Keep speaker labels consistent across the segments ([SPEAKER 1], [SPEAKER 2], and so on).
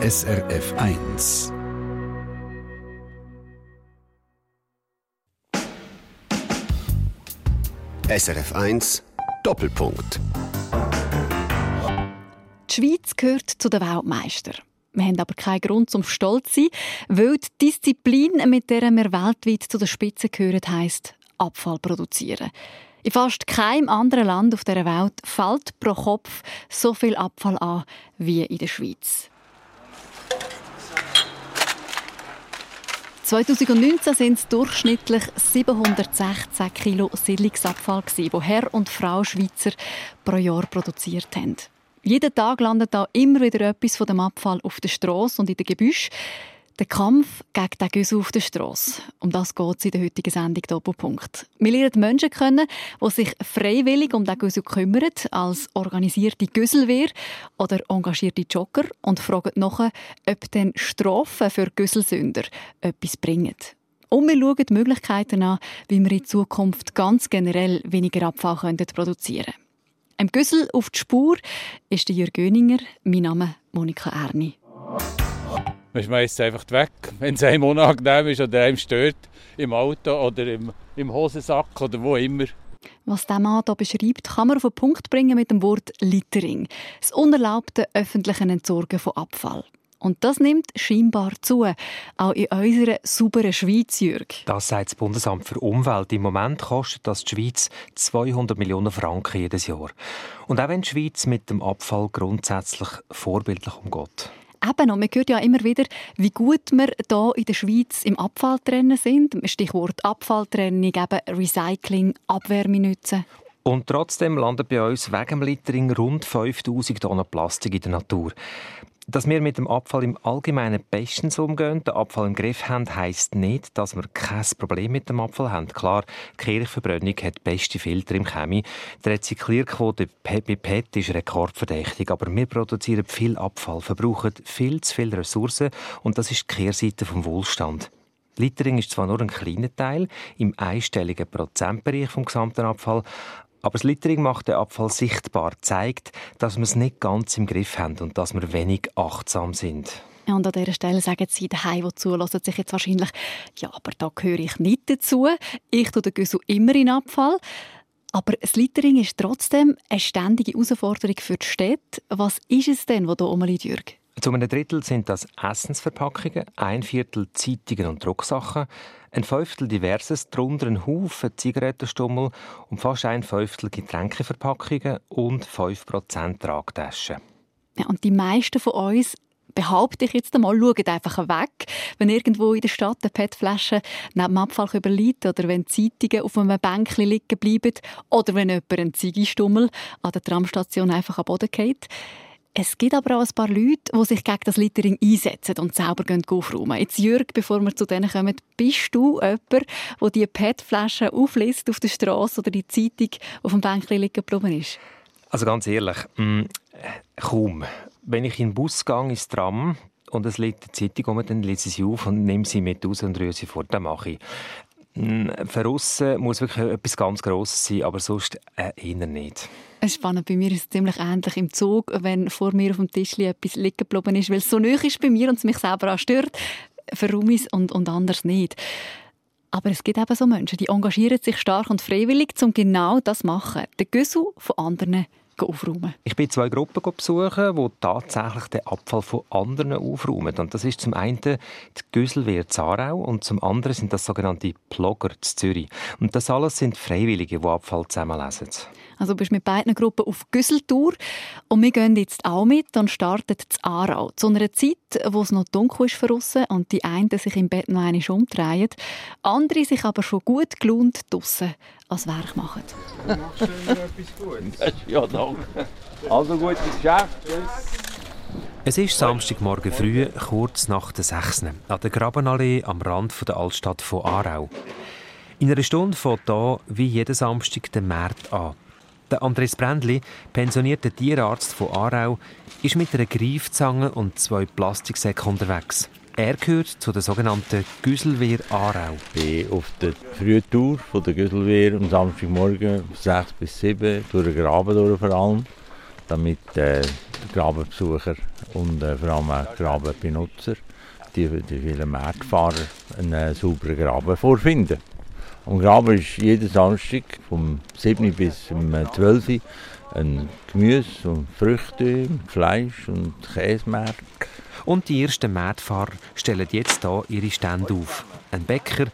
[SPEAKER 1] SRF 1.
[SPEAKER 2] SRF 1 Doppelpunkt.
[SPEAKER 3] Die Schweiz gehört zu den Weltmeistern. Wir haben aber keinen Grund zum Stolz sein, weil die Disziplin, mit der wir weltweit zu der Spitze gehören, heisst Abfall produzieren. In fast keinem anderen Land auf der Welt fällt pro Kopf so viel Abfall an wie in der Schweiz. 2019 sind es durchschnittlich 716 Kilo Siedlungsabfall, die Herr und Frau Schweizer pro Jahr produziert haben. Jeden Tag landet da immer wieder etwas von dem Abfall auf der Straße und in den Gebüsch. Der Kampf gegen den Güssel auf der Straße. Um das geht es in der heutigen Sendung Doppelpunkt. Wir lernen Menschen kennen, die sich freiwillig um den Güssel kümmern, als organisierte Güsselwehr oder engagierte Jogger und fragen nachher, ob denn Strafen für Güsselsünder etwas bringen. Und wir schauen die Möglichkeiten an, wie wir in Zukunft ganz generell weniger Abfall produzieren können. Im Güssel auf die Spur ist Jürg Göninger, mein Name Monika Erni.
[SPEAKER 4] Man schmeißt es einfach weg, wenn es einem unangenehm ist oder einem stört, im Auto oder im, im Hosensack oder wo immer.
[SPEAKER 3] Was der Mann hier beschreibt, kann man auf den Punkt bringen mit dem Wort Littering. Das unerlaubte öffentliche Entsorgen von Abfall. Und das nimmt scheinbar zu, auch in unserer sauberen Schweiz, Jürg.
[SPEAKER 5] Das sagt das Bundesamt für Umwelt. Im Moment kostet das die Schweiz 200 Millionen Franken jedes Jahr. Und auch wenn die Schweiz mit dem Abfall grundsätzlich vorbildlich umgeht.
[SPEAKER 3] Eben, und man hört ja immer wieder, wie gut wir hier in der Schweiz im Abfalltrennen sind. Stichwort Abfalltrennung, eben Recycling, Abwärmenützen.
[SPEAKER 5] Und trotzdem landen bei uns wegen dem Littering rund 5000 Tonnen Plastik in der Natur. Dass wir mit dem Abfall im Allgemeinen bestens umgehen, den Abfall im Griff haben, heisst nicht, dass wir kein Problem mit dem Abfall haben. Klar, die Kirchverbrennung hat beste Filter im Chemie. Die Rezyklierquote bei PET ist rekordverdächtig, aber wir produzieren viel Abfall, verbrauchen viel zu viele Ressourcen und das ist die Kehrseite vom Wohlstand. Littering ist zwar nur ein kleiner Teil im einstelligen Prozentbereich vom gesamten Abfall, aber das Littering macht den Abfall sichtbar, zeigt, dass wir es nicht ganz im Griff haben und dass wir wenig achtsam sind.
[SPEAKER 3] Ja, und an dieser Stelle sagen Sie daheim, die zulassen, sich jetzt wahrscheinlich, ja, aber da gehöre ich nicht dazu. Ich tue den Güssel immer in Abfall. Aber das Littering ist trotzdem eine ständige Herausforderung für die Städte. Was ist es denn, was hier rumliegt, Jürg?
[SPEAKER 5] Zu einem Drittel sind das Essensverpackungen, ein Viertel Zeitungen und Drucksachen, ein Fünftel diverses, darunter ein Haufen Zigarettenstummel und fast ein Fünftel Getränkeverpackungen und 5% Tragtaschen.
[SPEAKER 3] Ja, und die meisten von uns behaupte ich jetzt einmal, schauen einfach weg, wenn irgendwo in der Stadt eine PET-Flasche neben dem Abfall überliegt oder wenn Zeitungen auf einem Bänkchen liegen bleiben oder wenn jemand einen Ziegestummel an der Tramstation einfach am Boden geht. Es gibt aber auch ein paar Leute, die sich gegen das Littering einsetzen und selber aufräumen. Jetzt Jürg, bevor wir zu denen kommen, bist du jemand, der die PET-Flaschen aufliest auf der Straße oder die Zeitung auf dem Bänkchen liegen geblieben ist?
[SPEAKER 5] Also ganz ehrlich, mh, mm, kaum. Wenn ich in den Bus gehe, ins Tram, und es liegt eine Zeitung um, dann lese ich sie auf und nehme sie mit raus und rühre sie vor. Das mache ich. Für muss wirklich etwas ganz Grosses sein, aber sonst äh, eher nicht.
[SPEAKER 3] Es spannend. Bei mir ist es ziemlich ähnlich im Zug, wenn vor mir auf dem Tisch etwas liegen geblieben ist, weil es so nöch ist bei mir und es mich selber auch stört. Für Rumis und, und anders nicht. Aber es gibt eben so Menschen, die engagieren sich stark und freiwillig, um genau das zu machen. Den Güssel von anderen aufräumen?
[SPEAKER 5] Ich bin zwei Gruppen besuchen, die tatsächlich den Abfall von anderen aufräumen. Und das ist zum einen die Güsselwehr Zarau und zum anderen sind das sogenannte Blogger zu Zürich. Und das alles sind Freiwillige, die Abfall zusammenlesen.
[SPEAKER 3] Also du bist mit beiden Gruppen auf Güsseltour und wir gehen jetzt auch mit und starten zu Aarau. Zu einer Zeit, wo es noch dunkel ist für draussen und die einen sich im Bett noch einmal umdrehen, andere sich aber schon gut gelohnt draussen als Werk machen.
[SPEAKER 6] Du machst schon etwas Gutes. Ja, danke. Also gutes Geschäft.
[SPEAKER 5] Es ist Samstagmorgen früh, kurz nach der 6. an der Grabenallee am Rand der Altstadt von Aarau. In einer Stunde fängt hier wie jeden Samstag der März an. Der Andres Brändli, pensionierter Tierarzt von Aarau, ist mit einer Greifzange und zwei Plastiksäcken unterwegs. Er gehört zu der sogenannten Güsselwehr Aarau.
[SPEAKER 7] Ich bin auf der Frühtour von der Güsselwehr am Samstagmorgen 6 bis 7 durch den Graben durch vor allem, damit äh, Grabenbesucher und äh, vor allem auch Grabenbenutzer, die, die vielen Marktfahrer einen äh, sauberen Graben vorfinden. Am Graben ist jeden Samstag vom 7 bis zum 12 Uhr ein Gemüse und Früchte, Fleisch und Käsemarkt.
[SPEAKER 5] Und die ersten Marktfahrer stellen jetzt hier ihre Stände auf. Ein Bäcker,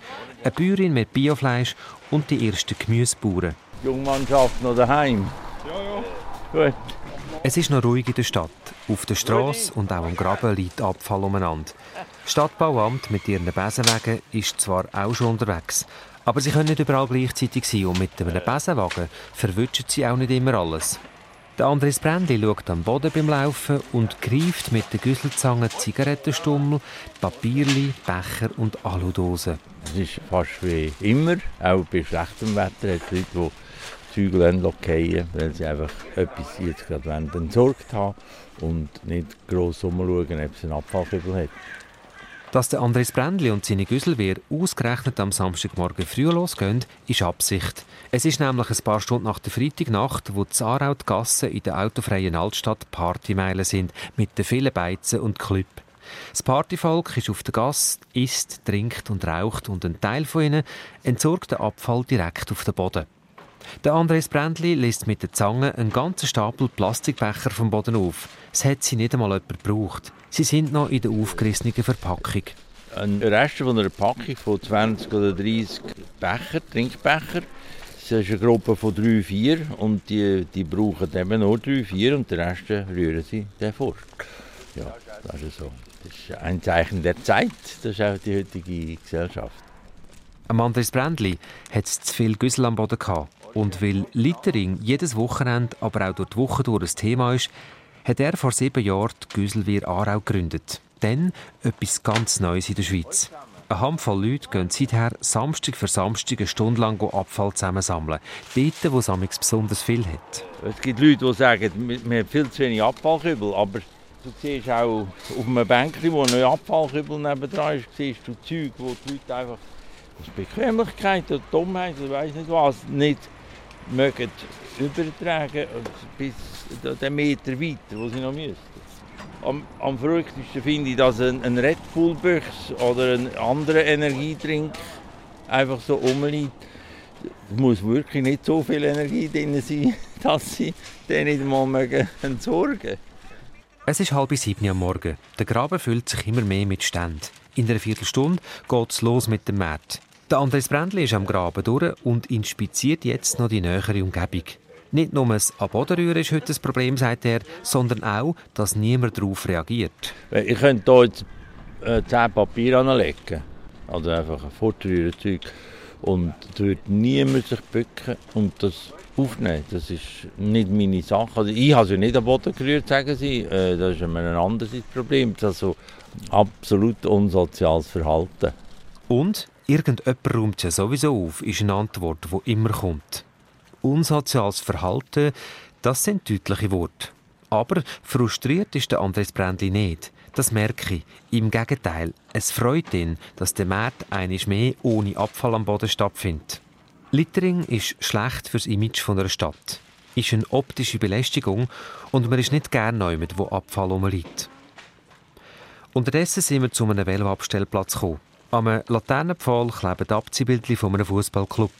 [SPEAKER 5] eine Bäuerin mit Biofleisch und die ersten Gemüsebauern.
[SPEAKER 7] Die Jungmannschaft noch daheim?
[SPEAKER 5] Ja, ja. Gut. Es ist noch ruhig in der Stadt. Auf der Straße und auch am Graben liegt Abfall umeinander. Das Stadtbauamt mit ihren Besenwagen ist zwar auch schon unterwegs, aber sie können nicht überall gleichzeitig sein und mit einem Besenwagen verwischen sie auch nicht immer alles. Der Andres Brändli schaut am Boden beim Laufen und greift mit der Güsselzange Zigarettenstummel, Papierli, Becher und Aludosen.
[SPEAKER 7] Es ist fast wie immer, auch bei schlechtem Wetter hat es Leute, die Zügel fallen, weil sie einfach etwas jetzt gerade entsorgt haben und nicht gross umschauen, ob es einen Abfallkübel hat.
[SPEAKER 5] Dass der Andres Brändli und seine Güsselwehr ausgerechnet am Samstagmorgen früh losgehen, ist Absicht. Es ist nämlich ein paar Stunden nach der Freitagnacht, wo die Aarau die Gassen in der autofreien Altstadt Partymeilen sind, mit den vielen Beizen und Klüpp. Das Partyvolk ist auf der Gasse, isst, trinkt und raucht und ein Teil von ihnen entsorgt den Abfall direkt auf den Boden. Der Andres Brändli lässt mit der Zange einen ganzen Stapel Plastikbecher vom Boden auf. Es hat sie nicht einmal jemand gebraucht. Sie sind noch in der aufgerissenen Verpackung.
[SPEAKER 7] Ein Rest von einer Packung von 20 oder 30 Becher, Trinkbecher. Das ist eine Gruppe von 3, 4 und die, die brauchen eben nur 3, 4 und den Rest rühren sie dann vor. Ja, das ist so. Das ist ein Zeichen der Zeit, das ist auch die heutige Gesellschaft.
[SPEAKER 5] Am Andres Brändli hat es zu viel Güssel am Boden gehabt. Und weil Littering jedes Wochenende, aber auch durch die Woche durch ein Thema ist, hat er vor sieben Jahren die Güselwehr Aarau gegründet. Dann etwas ganz Neues in der Schweiz. Eine Handvoll Leute gehen seither Samstag für Samstag eine Stunde lang Abfall zusammensammeln. Dort, wo es besonders viel hat.
[SPEAKER 7] Es gibt Leute, die sagen, wir haben viel zu wenig Abfallkübel, aber du siehst auch auf einem Bänkchen, wo ein Abfallkübel nebendran ist, siehst du Zeug, wo die Leute einfach aus Bequemlichkeit oder Dummheit oder weiss nicht was nicht mögen übertragen bis den Meter weiter, wo sie noch müssten. Am, am verrücktesten finde ich, dass ein, ein Red Bull Büchs oder ein anderer Energietrink einfach so rumliegt. Es muss wirklich nicht so viel Energie drin sein, dass sie den nicht mal entsorgen mögen.
[SPEAKER 5] Es ist halb sieben am Morgen. Der Graben füllt sich immer mehr mit Ständen. In einer Viertelstunde geht es los mit dem Markt. Der Andres Brändli ist am Graben durch und inspiziert jetzt noch die nähere Umgebung. Nicht nur das Abodenrühren ist heute das Problem, sagt er, sondern auch, dass niemand darauf reagiert.
[SPEAKER 7] Ich könnte hier jetzt äh, zehn Papier anlegen, also einfach ein Fortrührenzeug. Und da wird niemand sich bücken und das aufnehmen. Das ist nicht meine Sache. Also ich habe sie nicht am Boden gerührt, sagen sie. Äh, das ist ein anderes Problem. Das ist also absolut unsoziales Verhalten.
[SPEAKER 5] Und Irgendjemand räumt ja sowieso auf, ist eine Antwort, die immer kommt. Unsoziales Verhalten, das sind deutliche Worte. Aber frustriert ist der Andres Brändli nicht. Das merke ich. Im Gegenteil, es freut ihn, dass der Markt einisch mehr ohne Abfall am Boden stattfindet. Littering ist schlecht fürs Image von einer Stadt. Ist eine optische Belästigung und man ist nicht gern mit wo Abfall rumliegt. Unterdessen sind wir zu einem Veloabstellplatz gekommen. Am Laternenpfahl kleben Abziehbildchen von einem Fußballclub.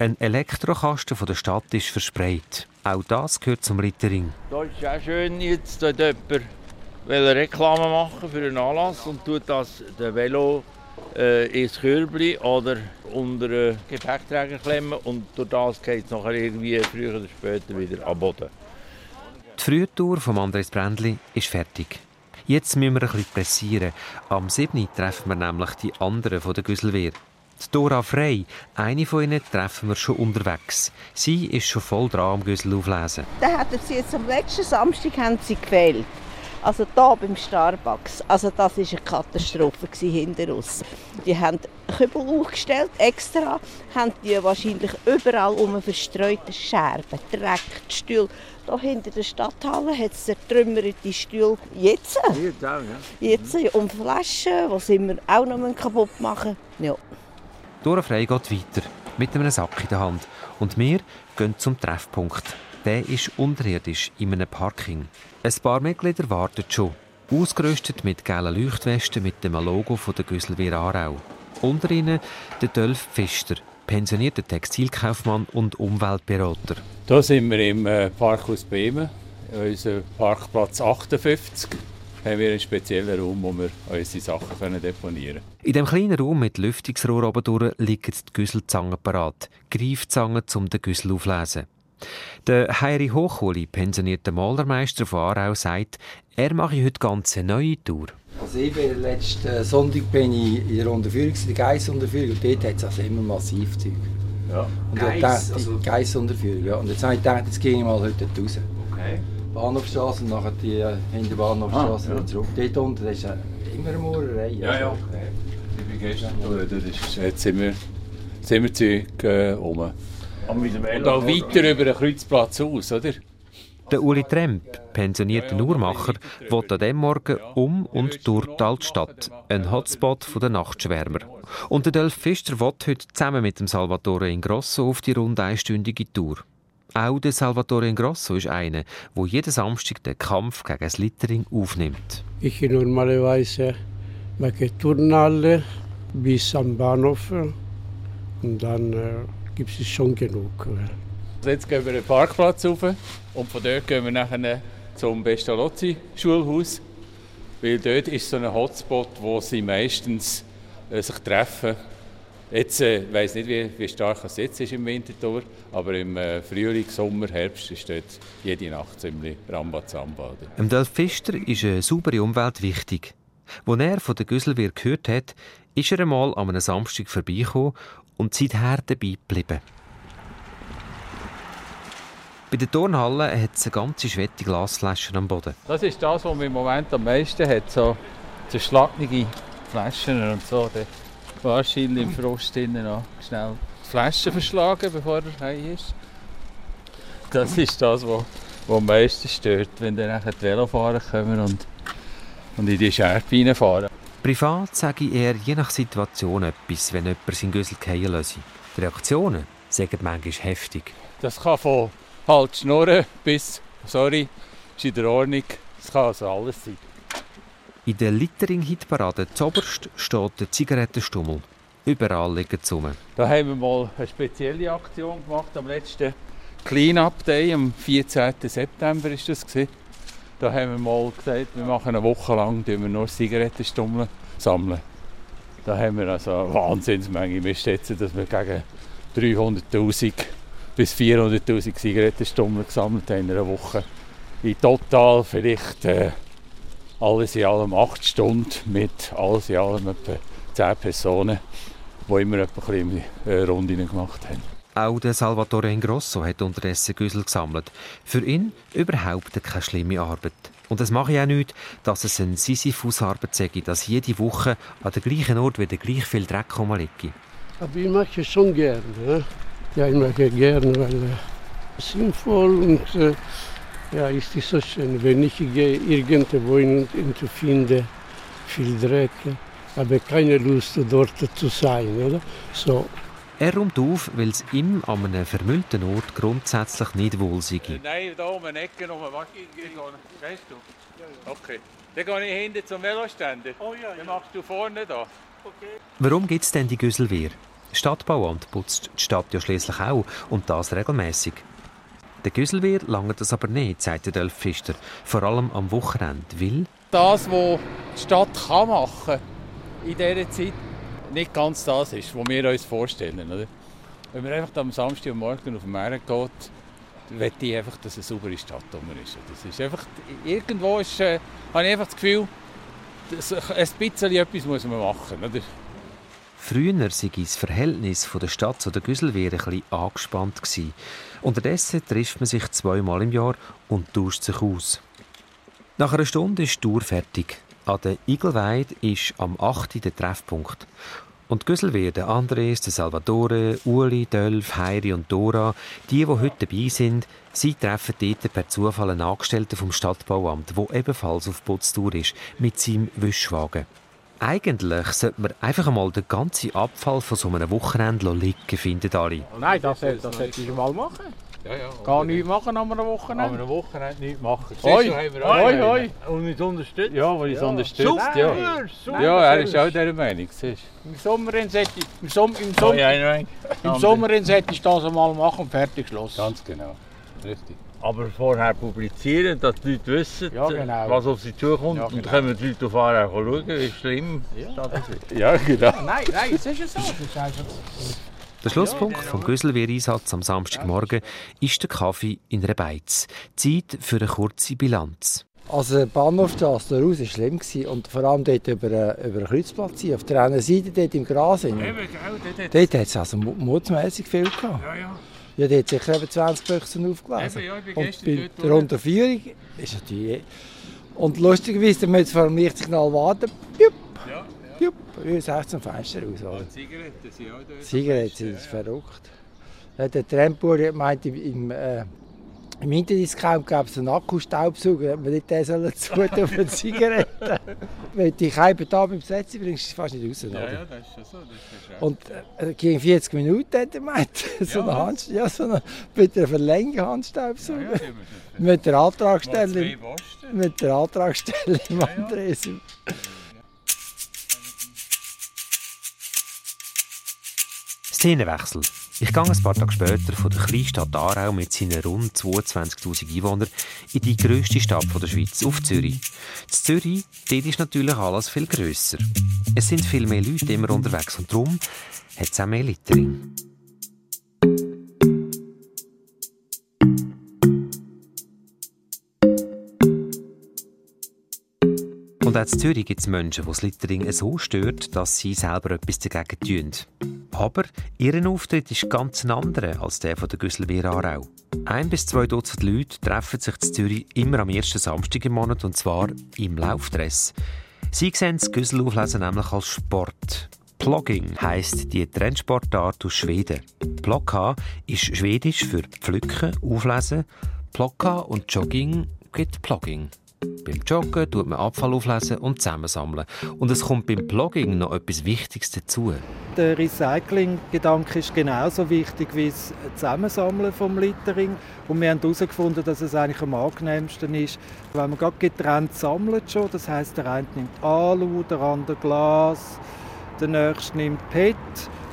[SPEAKER 5] Ein Elektrokasten von der Stadt ist versprayt. Auch das gehört zum Rittering.
[SPEAKER 7] Da ist auch schön, jetzt dort jemand will Reklame machen für einen Anlass und tut das den Velo äh, ins Körbchen oder unter einen Gepäckträger klemmen und durch das geht es nachher irgendwie früher oder später wieder am Boden.
[SPEAKER 5] Die Frühtour von Andres Brändli ist fertig. Jetzt müssen wir bisschen pressieren. Am 7. treffen wir nämlich die anderen von der Güsselwehr. Die Dora Frey, eine von ihnen, treffen wir schon unterwegs. Sie ist schon voll dran am Güssel auflesen.
[SPEAKER 8] Da hatten sie jetzt am letzten Samstag haben sie gefehlt. Also hier beim Starbucks. Also das war eine Katastrophe hinter uns. Die haben Kübel aufgestellt, extra, haben die wahrscheinlich überall um verstreute Scherben, Dreck, Stühle. Hier hinter der Stadthalle hat es zertrümmerte Stühle. Jetzt? Jetzt auch, ja. Jetzt, und Flaschen, die sie wir auch noch kaputt machen ja.
[SPEAKER 5] Dora Frey geht weiter, mit einem Sack in der Hand. Und wir gehen zum Treffpunkt. Der ist unterirdisch in einem Parking. Ein paar Mitglieder warten schon, ausgerüstet mit gelben Leuchtwesten mit dem Logo von der Güsselwehr Aarau. Unter ihnen der Dolf Pfister, pensionierter Textilkaufmann und Umweltberater.
[SPEAKER 4] Hier sind wir im äh, Parkhaus Bremen, unser Parkplatz 58 haben wir einen speziellen Raum, wo wir unsere Sachen deponieren können.
[SPEAKER 5] In diesem kleinen Raum mit Lüftungsrohr oben liegen die Güsselzangen parat. Greifzangen, um den Güssel aufzulesen. Der Heiri Hochuli, pensionierter Malermeister von Aarau, sagt, er mache heute ganz eine neue Tour.
[SPEAKER 9] Also ich bin letzten Sonntag bin ich in der Unterführung, der Geissunterführung, und dort hat es also immer massiv Zeug.
[SPEAKER 4] Ja.
[SPEAKER 9] Und Geiss, dachte, also... Geissunterführung, ja. Und jetzt habe ich gedacht, jetzt gehe ich mal heute raus. Okay. Bahnhofstraße und nachher die äh, hinter Bahnhofstraße ah, ja. zurück. Dort unten das ist äh, immer eine Maurerei.
[SPEAKER 4] Ja, also. ja. Okay. Ich bin gestern da, jetzt sind wir, sind wir Zeug äh, rum. Und auch weiter über den Kreuzplatz aus, oder?
[SPEAKER 5] Der Uli Tremp, pensionierter Uhrmacher, will an diesem Morgen um und durch die Altstadt, ein Hotspot der Nachtschwärmer. Und der Delf Fischer will heute zusammen mit dem Salvatore Ingrosso auf die rund einstündige Tour. Auch der Salvatore Ingrosso ist einer, der jeden Samstag den Kampf gegen das Littering aufnimmt.
[SPEAKER 10] Ich normalerweise mache Turnhalle bis am Bahnhof und dann äh, gibt es schon genug.
[SPEAKER 4] Jetzt gehen wir den Parkplatz rauf und von dort gehen wir nachher zum Pestalozzi-Schulhaus. Weil dort ist so ein Hotspot, wo sie meistens äh, sich treffen. Jetzt äh, weiß nicht, wie, wie stark es jetzt ist im Winterthur, aber im äh, Frühling, Sommer, Herbst ist dort jede Nacht ziemlich Rambazamba.
[SPEAKER 5] Dem Delf Pfister ist eine saubere Umwelt wichtig. Als er von der Güsselwehr gehört hat, ist er einmal an einem Samstag vorbeigekommen und seither dabei geblieben. Bei der Turnhalle hat es eine ganze Schwette Glasflaschen am Boden.
[SPEAKER 4] Das ist das, was man im Moment am meisten hat. So zerschlagene Flaschen und so. Da wahrscheinlich im Frost noch schnell die Flaschen verschlagen, bevor er heim ist. Das ist das, was, was am meisten stört, wenn dann die Velofahrer kommen und, und in die Scherbe reinfahren.
[SPEAKER 5] Privat sage ich eher je nach Situation etwas, wenn jemand seinen Güssel fallen lässt. Die Reaktionen sagen manchmal heftig.
[SPEAKER 4] Das kann von halt schnurren bis, sorry, ist in der Ordnung. Das kann also alles sein.
[SPEAKER 5] In der Littering-Hitparade zoberst steht der Zigarettenstummel. Überall liegen sie rum.
[SPEAKER 4] Da haben wir mal eine spezielle Aktion gemacht am letzten Clean-Up Day, am 14. September ist das gewesen. Da haben wir mal gesagt, wir machen eine Woche lang wir nur Zigarettenstummel sammeln. Da haben wir also eine Wahnsinnsmenge. Wir schätzen, dass wir gegen 300'000 bis 400'000 Zigarettenstummel gesammelt haben in einer Woche. In total vielleicht äh, alles in allem 8 Stunden mit alles in allem etwa 10 Personen, die immer etwa ein bisschen äh, Runden gemacht haben.
[SPEAKER 5] Auch der Salvatore Ingrosso hat unterdessen Güssel gesammelt. Für ihn überhaupt keine schlimme Arbeit. Und es mache ich auch nicht, dass es eine Sisyphus-Arbeit sei, dass jede Woche an der gleichen Ort wieder gleich viel Dreck rumliegt.
[SPEAKER 10] Aber ich mache es schon gerne. Ne? Ja, ich mache gerne, weil es äh, sinnvoll und äh, ja, ist es so schön. Wenn ich irgendwo hin finde viel Dreck, habe keine Lust dort zu sein. Oder? So.
[SPEAKER 5] Er räumt auf, weil es ihm an einem vermüllten Ort grundsätzlich nicht wohl sei.
[SPEAKER 4] Nein, da um eine Ecke noch was Weißt du? Okay. Dann gehe ich hinten zum Veloständer. Oh, ja, ja. Dann machst du vorne da.
[SPEAKER 5] Okay. Warum gibt es denn die Güsselwehr? Stadtbauamt putzt die Stadt ja schließlich auch und das regelmäßig. Der Güsselwehr langt das aber nicht, sagt der Delf Pfister. Vor allem am Wochenende, weil...
[SPEAKER 4] Das, was die Stadt kann machen in dieser Zeit, nicht ganz das ist, was wir uns vorstellen. Oder? Wenn man einfach am Samstag und Morgen auf den Meer geht, möchte ich einfach, dass eine saubere Stadt ist. Das ist einfach, irgendwo ist, äh, habe ich einfach das Gefühl, dass ein bisschen etwas muss man machen muss.
[SPEAKER 5] Früher war das Verhältnis der Stadt zu der Güsselwehr ein bisschen angespannt. Unterdessen trifft man sich zweimal im Jahr und tauscht sich aus. Nach einer Stunde ist die Tour fertig. An der Igelweide ist am 8. der Treffpunkt. Und der Andres, Salvatore, Uli, Dölf, Heiri und Dora, die, die heute dabei sind, sie treffen dort per Zufall einen Angestellten vom Stadtbauamt, der ebenfalls auf Putztour ist, mit seinem Wischwagen. Eigentlich sollte man einfach einmal den ganzen Abfall von so einem Wochenende liegen, finden alle.
[SPEAKER 11] Nein, das, das sollte ich mal machen.
[SPEAKER 4] Ja, ja.
[SPEAKER 6] Gar nichts machen am Wochenende?
[SPEAKER 4] Am Wochenende nichts machen.
[SPEAKER 6] Hoi, hoi, hoi.
[SPEAKER 7] Und uns unterstützt.
[SPEAKER 4] Ja, weil
[SPEAKER 6] Ja.
[SPEAKER 4] unterstützt.
[SPEAKER 7] Super,
[SPEAKER 4] ja.
[SPEAKER 7] super.
[SPEAKER 4] ja, er ist auch dieser Meinung. siehst du.
[SPEAKER 6] Im Sommer hätte ich, im Sommer, im Sommer,
[SPEAKER 7] ja,
[SPEAKER 6] im Sommer hätte ich das einmal machen und fertig Schluss.
[SPEAKER 4] Ganz genau. Richtig.
[SPEAKER 7] Aber vorher publizieren, dass die Leute wissen,
[SPEAKER 6] Ja, genau.
[SPEAKER 7] was auf sie zukommt.
[SPEAKER 6] Ja,
[SPEAKER 7] Und
[SPEAKER 6] genau.
[SPEAKER 7] dann können die Leute auf auch schauen, wie schlimm das ist.
[SPEAKER 4] Ja, genau.
[SPEAKER 6] Nein, nein, es ist ja so.
[SPEAKER 5] Der Schlusspunkt vom Güsselwehreinsatz am Samstagmorgen ist der Kaffee in einer Beiz. Zeit für eine kurze Bilanz.
[SPEAKER 9] Also die Bahnhofstrasse da raus war schlimm. Gewesen. Und vor allem dort über, äh, über den Kreuzplatz hier, auf der einen Seite, dort im Gras. hin. Dort hat es also mu- mutsmässig viel gehabt.
[SPEAKER 4] Ja, ja.
[SPEAKER 9] Ja, dort sicher eben 20 Büchsen aufgelesen.
[SPEAKER 4] Eben, ja, ich bin
[SPEAKER 9] Und bei der. Unterführung ist natürlich... Und lustigerweise, da müssen wir vor dem Lichtsignal warten. Piup,
[SPEAKER 4] Ja,
[SPEAKER 9] piup, wie sagt zum Fenster raus.
[SPEAKER 4] Die Zigaretten sind auch dort.
[SPEAKER 9] Zigaretten sind verrückt. Ja, der Trampool meint, im, äh, im Interdiscount gab es einen Akkustaubsauger, hat man nicht den sollen zutun auf eine Zigarette. Wenn du dich halb da beim Setzen bringst, ist fast nicht raus.
[SPEAKER 4] Ja, ja, das ist schon so. Ist ja
[SPEAKER 9] Und äh, gegen 40 Minuten hat er gemeint, so eine Hand, ja, so eine, mit einer verlängerten Handstaubsauger.
[SPEAKER 4] ja, die müssen
[SPEAKER 9] Mit der
[SPEAKER 4] Posten.
[SPEAKER 9] mit der Antragsteller im Andresen.
[SPEAKER 5] Szenenwechsel. Ich gehe ein paar Tage später von der Kleinstadt Aarau mit seinen rund 22'000 Einwohnern in die grösste Stadt der Schweiz, auf Zürich. In Zürich dort ist natürlich alles viel grösser. Es sind viel mehr Leute immer unterwegs und darum hat es auch mehr Littering. Und auch in Zürich gibt es Menschen, die das Littering so stört, dass sie selber etwas dagegen tun. Aber ihr Auftritt ist ganz ein anderer als der von der Güsselwehr Aarau. Ein bis zwei Dutzend Leute treffen sich in Zürich immer am ersten Samstag im Monat und zwar im Laufdress. Sie sehen das Güsselauflesen nämlich als Sport. Plogging heisst die Trendsportart aus Schweden. Plocka ist schwedisch für Pflücken, Auflesen. Plocka und Jogging gibt Plogging. Beim Joggen tut man Abfall auflesen und zusammensammeln. Und es kommt beim Plogging noch etwas Wichtiges dazu.
[SPEAKER 11] Der Recycling-Gedanke ist genauso wichtig wie das Zusammensammeln vom Littering. Und wir haben herausgefunden, dass es eigentlich am angenehmsten ist, wenn man gerade getrennt sammelt schon. Das heißt, der eine nimmt Alu, der andere Glas, der nächste nimmt PET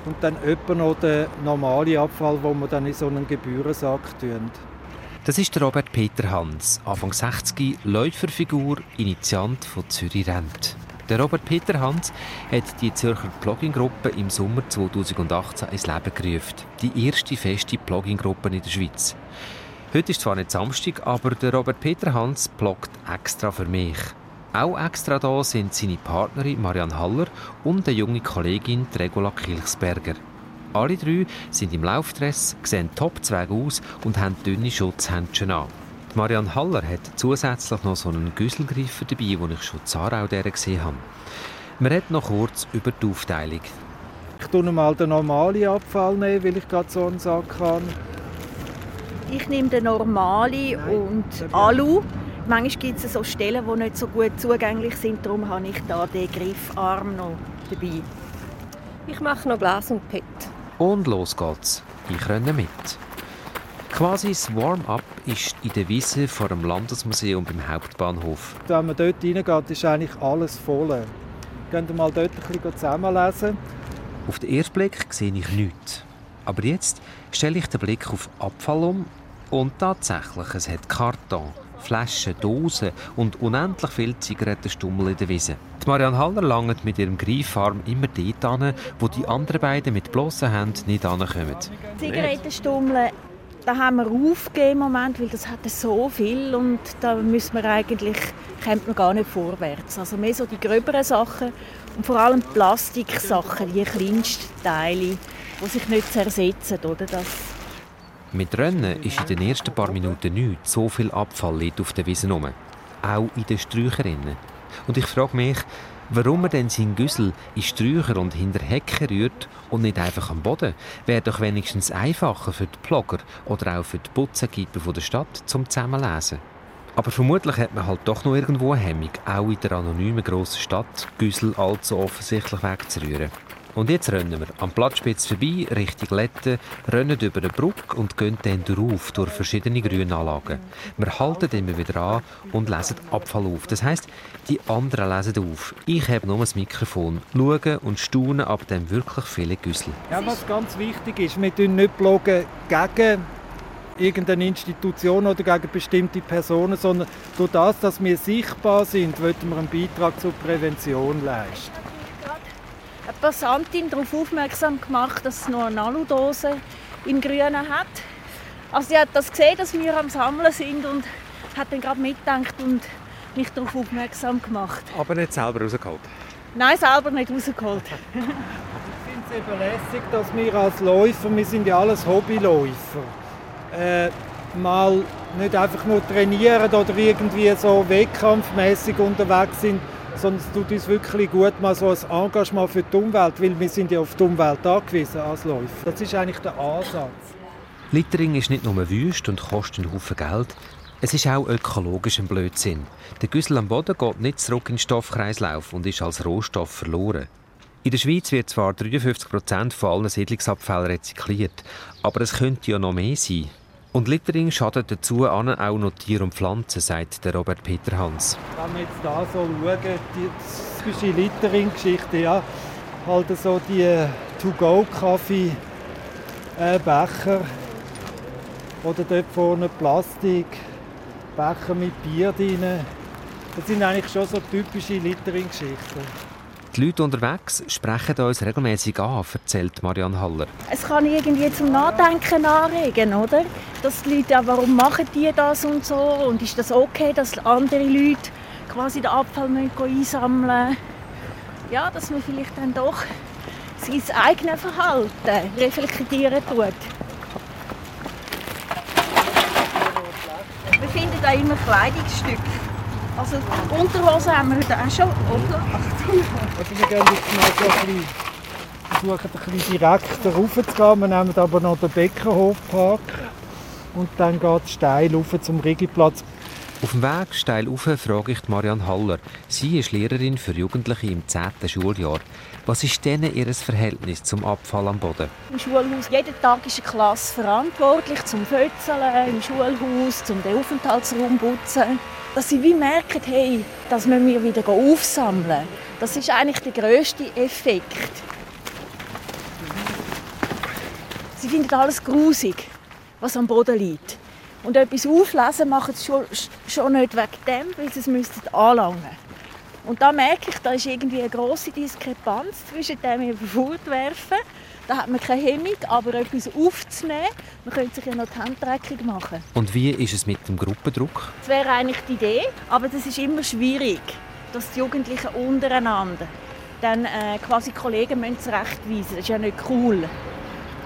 [SPEAKER 11] und dann etwa noch den normalen Abfall, den wir dann in so einen Gebührensack tun.
[SPEAKER 5] Das ist der Robert Peter Hans, Anfang 60, Läuferfigur, Initiant von Zürich Rent. Der Robert Peter Hans hat die Zürcher Plogging-Gruppe im Sommer 2018 ins Leben gerufen. Die erste feste Plogging-Gruppe in der Schweiz. Heute ist zwar nicht Samstag, aber der Robert Peter Hans bloggt extra für mich. Auch extra da sind seine Partnerin Marianne Haller und eine junge Kollegin Regula Kilchsberger. Alle drei sind im Laufdress, sehen topzweig aus und haben dünne Schutzhändchen an. Die Marianne Haller hat zusätzlich noch so einen Güsselgriffer dabei, den ich schon in Zarau gesehen habe. Wir reden noch kurz über die Aufteilung.
[SPEAKER 11] Ich tue mal den normalen Abfall nehmen, weil ich gerade so einen Sack habe.
[SPEAKER 12] Ich nehme den normalen und Alu. Manchmal gibt es so Stellen, die nicht so gut zugänglich sind. Darum habe ich da den Griffarm noch dabei.
[SPEAKER 13] Ich mache noch Glas und PET.
[SPEAKER 5] Und los geht's. Ich renne mit. Quasi das Warm-up ist in der Wiese vor dem Landesmuseum beim Hauptbahnhof.
[SPEAKER 11] Wenn man dort reingeht, ist eigentlich alles voll. Gehen wir mal dort ein bisschen zusammenlesen.
[SPEAKER 5] Auf den ersten Blick sehe ich nichts. Aber jetzt stelle ich den Blick auf Abfall um und tatsächlich, es hat Karton, Flaschen, Dosen und unendlich viele Zigarettenstummel in der Wiese. Die Marianne Haller langt mit ihrem Greifarm immer dort hin, wo die anderen beiden mit bloßen Händen nicht hinkommen.
[SPEAKER 12] Zigarettenstummel, da haben wir aufgegeben im Moment, weil das hat so viel und da müssen wir eigentlich, kommt man gar nicht vorwärts. Also mehr so die gröberen Sachen und vor allem Plastiksachen, die kleinsten Teile, die sich nicht zersetzen, oder? Das
[SPEAKER 5] Mit Rennen ist in den ersten paar Minuten nichts. So viel Abfall liegt auf der Wiese rum. Auch in den Sträucherinnen. Und ich frage mich, warum er denn seinen Güssel in Sträucher und hinter Hecken rührt und nicht einfach am Boden. Wäre doch wenigstens einfacher für die Blogger oder auch für die Putzenkeeper der Stadt zum Zusammenlesen. Aber vermutlich hat man halt doch noch irgendwo eine Hemmung, auch in der anonymen grossen Stadt Güssel allzu offensichtlich wegzurühren. Und jetzt rennen wir am Platzspitz vorbei, Richtung Letten, rennen über eine Brücke und gehen dann drauf durch verschiedene Grünanlagen. Wir halten immer wieder an und lesen Abfall auf. Das heisst, die anderen lesen auf. Ich habe nur das Mikrofon, schauen und staunen ab dem wirklich vielen Güssel.
[SPEAKER 11] Ja, was ganz wichtig ist, wir bloggen nicht bloggen gegen irgendeine Institution oder gegen bestimmte Personen, sondern durch das, dass wir sichtbar sind, wollen wir einen Beitrag zur Prävention leisten
[SPEAKER 12] eine Passantin darauf aufmerksam gemacht, dass es noch eine Aludose im Grünen hat. Also sie hat das gesehen, dass wir am Sammeln sind und hat dann gerade mitgedacht und mich darauf aufmerksam gemacht.
[SPEAKER 5] Aber nicht selber rausgeholt?
[SPEAKER 12] Nein, selber nicht rausgeholt.
[SPEAKER 11] ich finde es eben lässig, dass wir als Läufer, wir sind ja alles Hobbyläufer, äh, mal nicht einfach nur trainieren oder irgendwie so wettkampfmäßig unterwegs sind, sondern es tut uns wirklich gut, mal so ein Engagement für die Umwelt, weil wir sind ja auf die Umwelt angewiesen als Läufer. Das ist eigentlich der Ansatz.
[SPEAKER 5] Littering ist nicht nur wüst und kostet einen Haufen Geld, es ist auch ökologisch ein Blödsinn. Der Güssel am Boden geht nicht zurück in den Stoffkreislauf und ist als Rohstoff verloren. In der Schweiz wird zwar 53 Prozent von allen Siedlungsabfällen rezykliert, aber es könnte ja noch mehr sein. Und Littering schadet dazu auch noch Tier und Pflanzen, sagt der Robert Peter Hans.
[SPEAKER 11] Wenn wir jetzt da so schauen, die typische Littering-Geschichte, ja, halt so die To-Go-Kaffee-Becher oder dort vorne Plastikbecher mit Bier drin. Das sind eigentlich schon so typische Littering-Geschichten.
[SPEAKER 5] Die Leute unterwegs sprechen uns regelmäßig an, erzählt Marianne Haller.
[SPEAKER 12] Es kann irgendwie zum Nachdenken anregen, oder? Dass die Leute, warum machen die das und so? Und ist das okay, dass andere Leute quasi den Abfall einsammeln Ja, dass man vielleicht dann doch sein eigenes Verhalten reflektieren tut. Wir finden da immer Kleidungsstücke also Unterhose haben wir heute auch schon, oder?
[SPEAKER 11] Also wir gehen jetzt mal so ein bisschen, versuchen ein bisschen direkt rauf zu gehen. Wir nehmen aber noch den Beckenhofpark und dann geht es steil rauf zum Rigiplatz.
[SPEAKER 5] Auf dem Weg steil rauf frage ich Marianne Haller. Sie ist Lehrerin für Jugendliche im 10. Schuljahr. Was ist denn ihr Verhältnis zum Abfall am Boden?
[SPEAKER 12] Im Schulhaus jeden Tag ist eine Klasse verantwortlich zum Fötzeln, im Schulhaus, zum den Aufenthaltsraum putzen dass sie wie merken, hey, das müssen wir wieder aufsammeln. Das ist eigentlich der grösste Effekt. Sie finden alles grusig, was am Boden liegt. Und etwas auflesen machen sie schon, schon nicht wegen dem, weil sie es müssten anlangen. Und da merke ich, da ist irgendwie eine große Diskrepanz zwischen dem, wir fortwerfen da hat man keine Hemmung, aber etwas aufzunehmen, man könnte sich ja noch die Hand dreckig machen.
[SPEAKER 5] Und wie ist es mit dem Gruppendruck?
[SPEAKER 12] Das wäre eigentlich die Idee, aber das ist immer schwierig, dass die Jugendlichen untereinander dann äh, quasi Kollegen müssen zurechtweisen. Das ist ja nicht cool.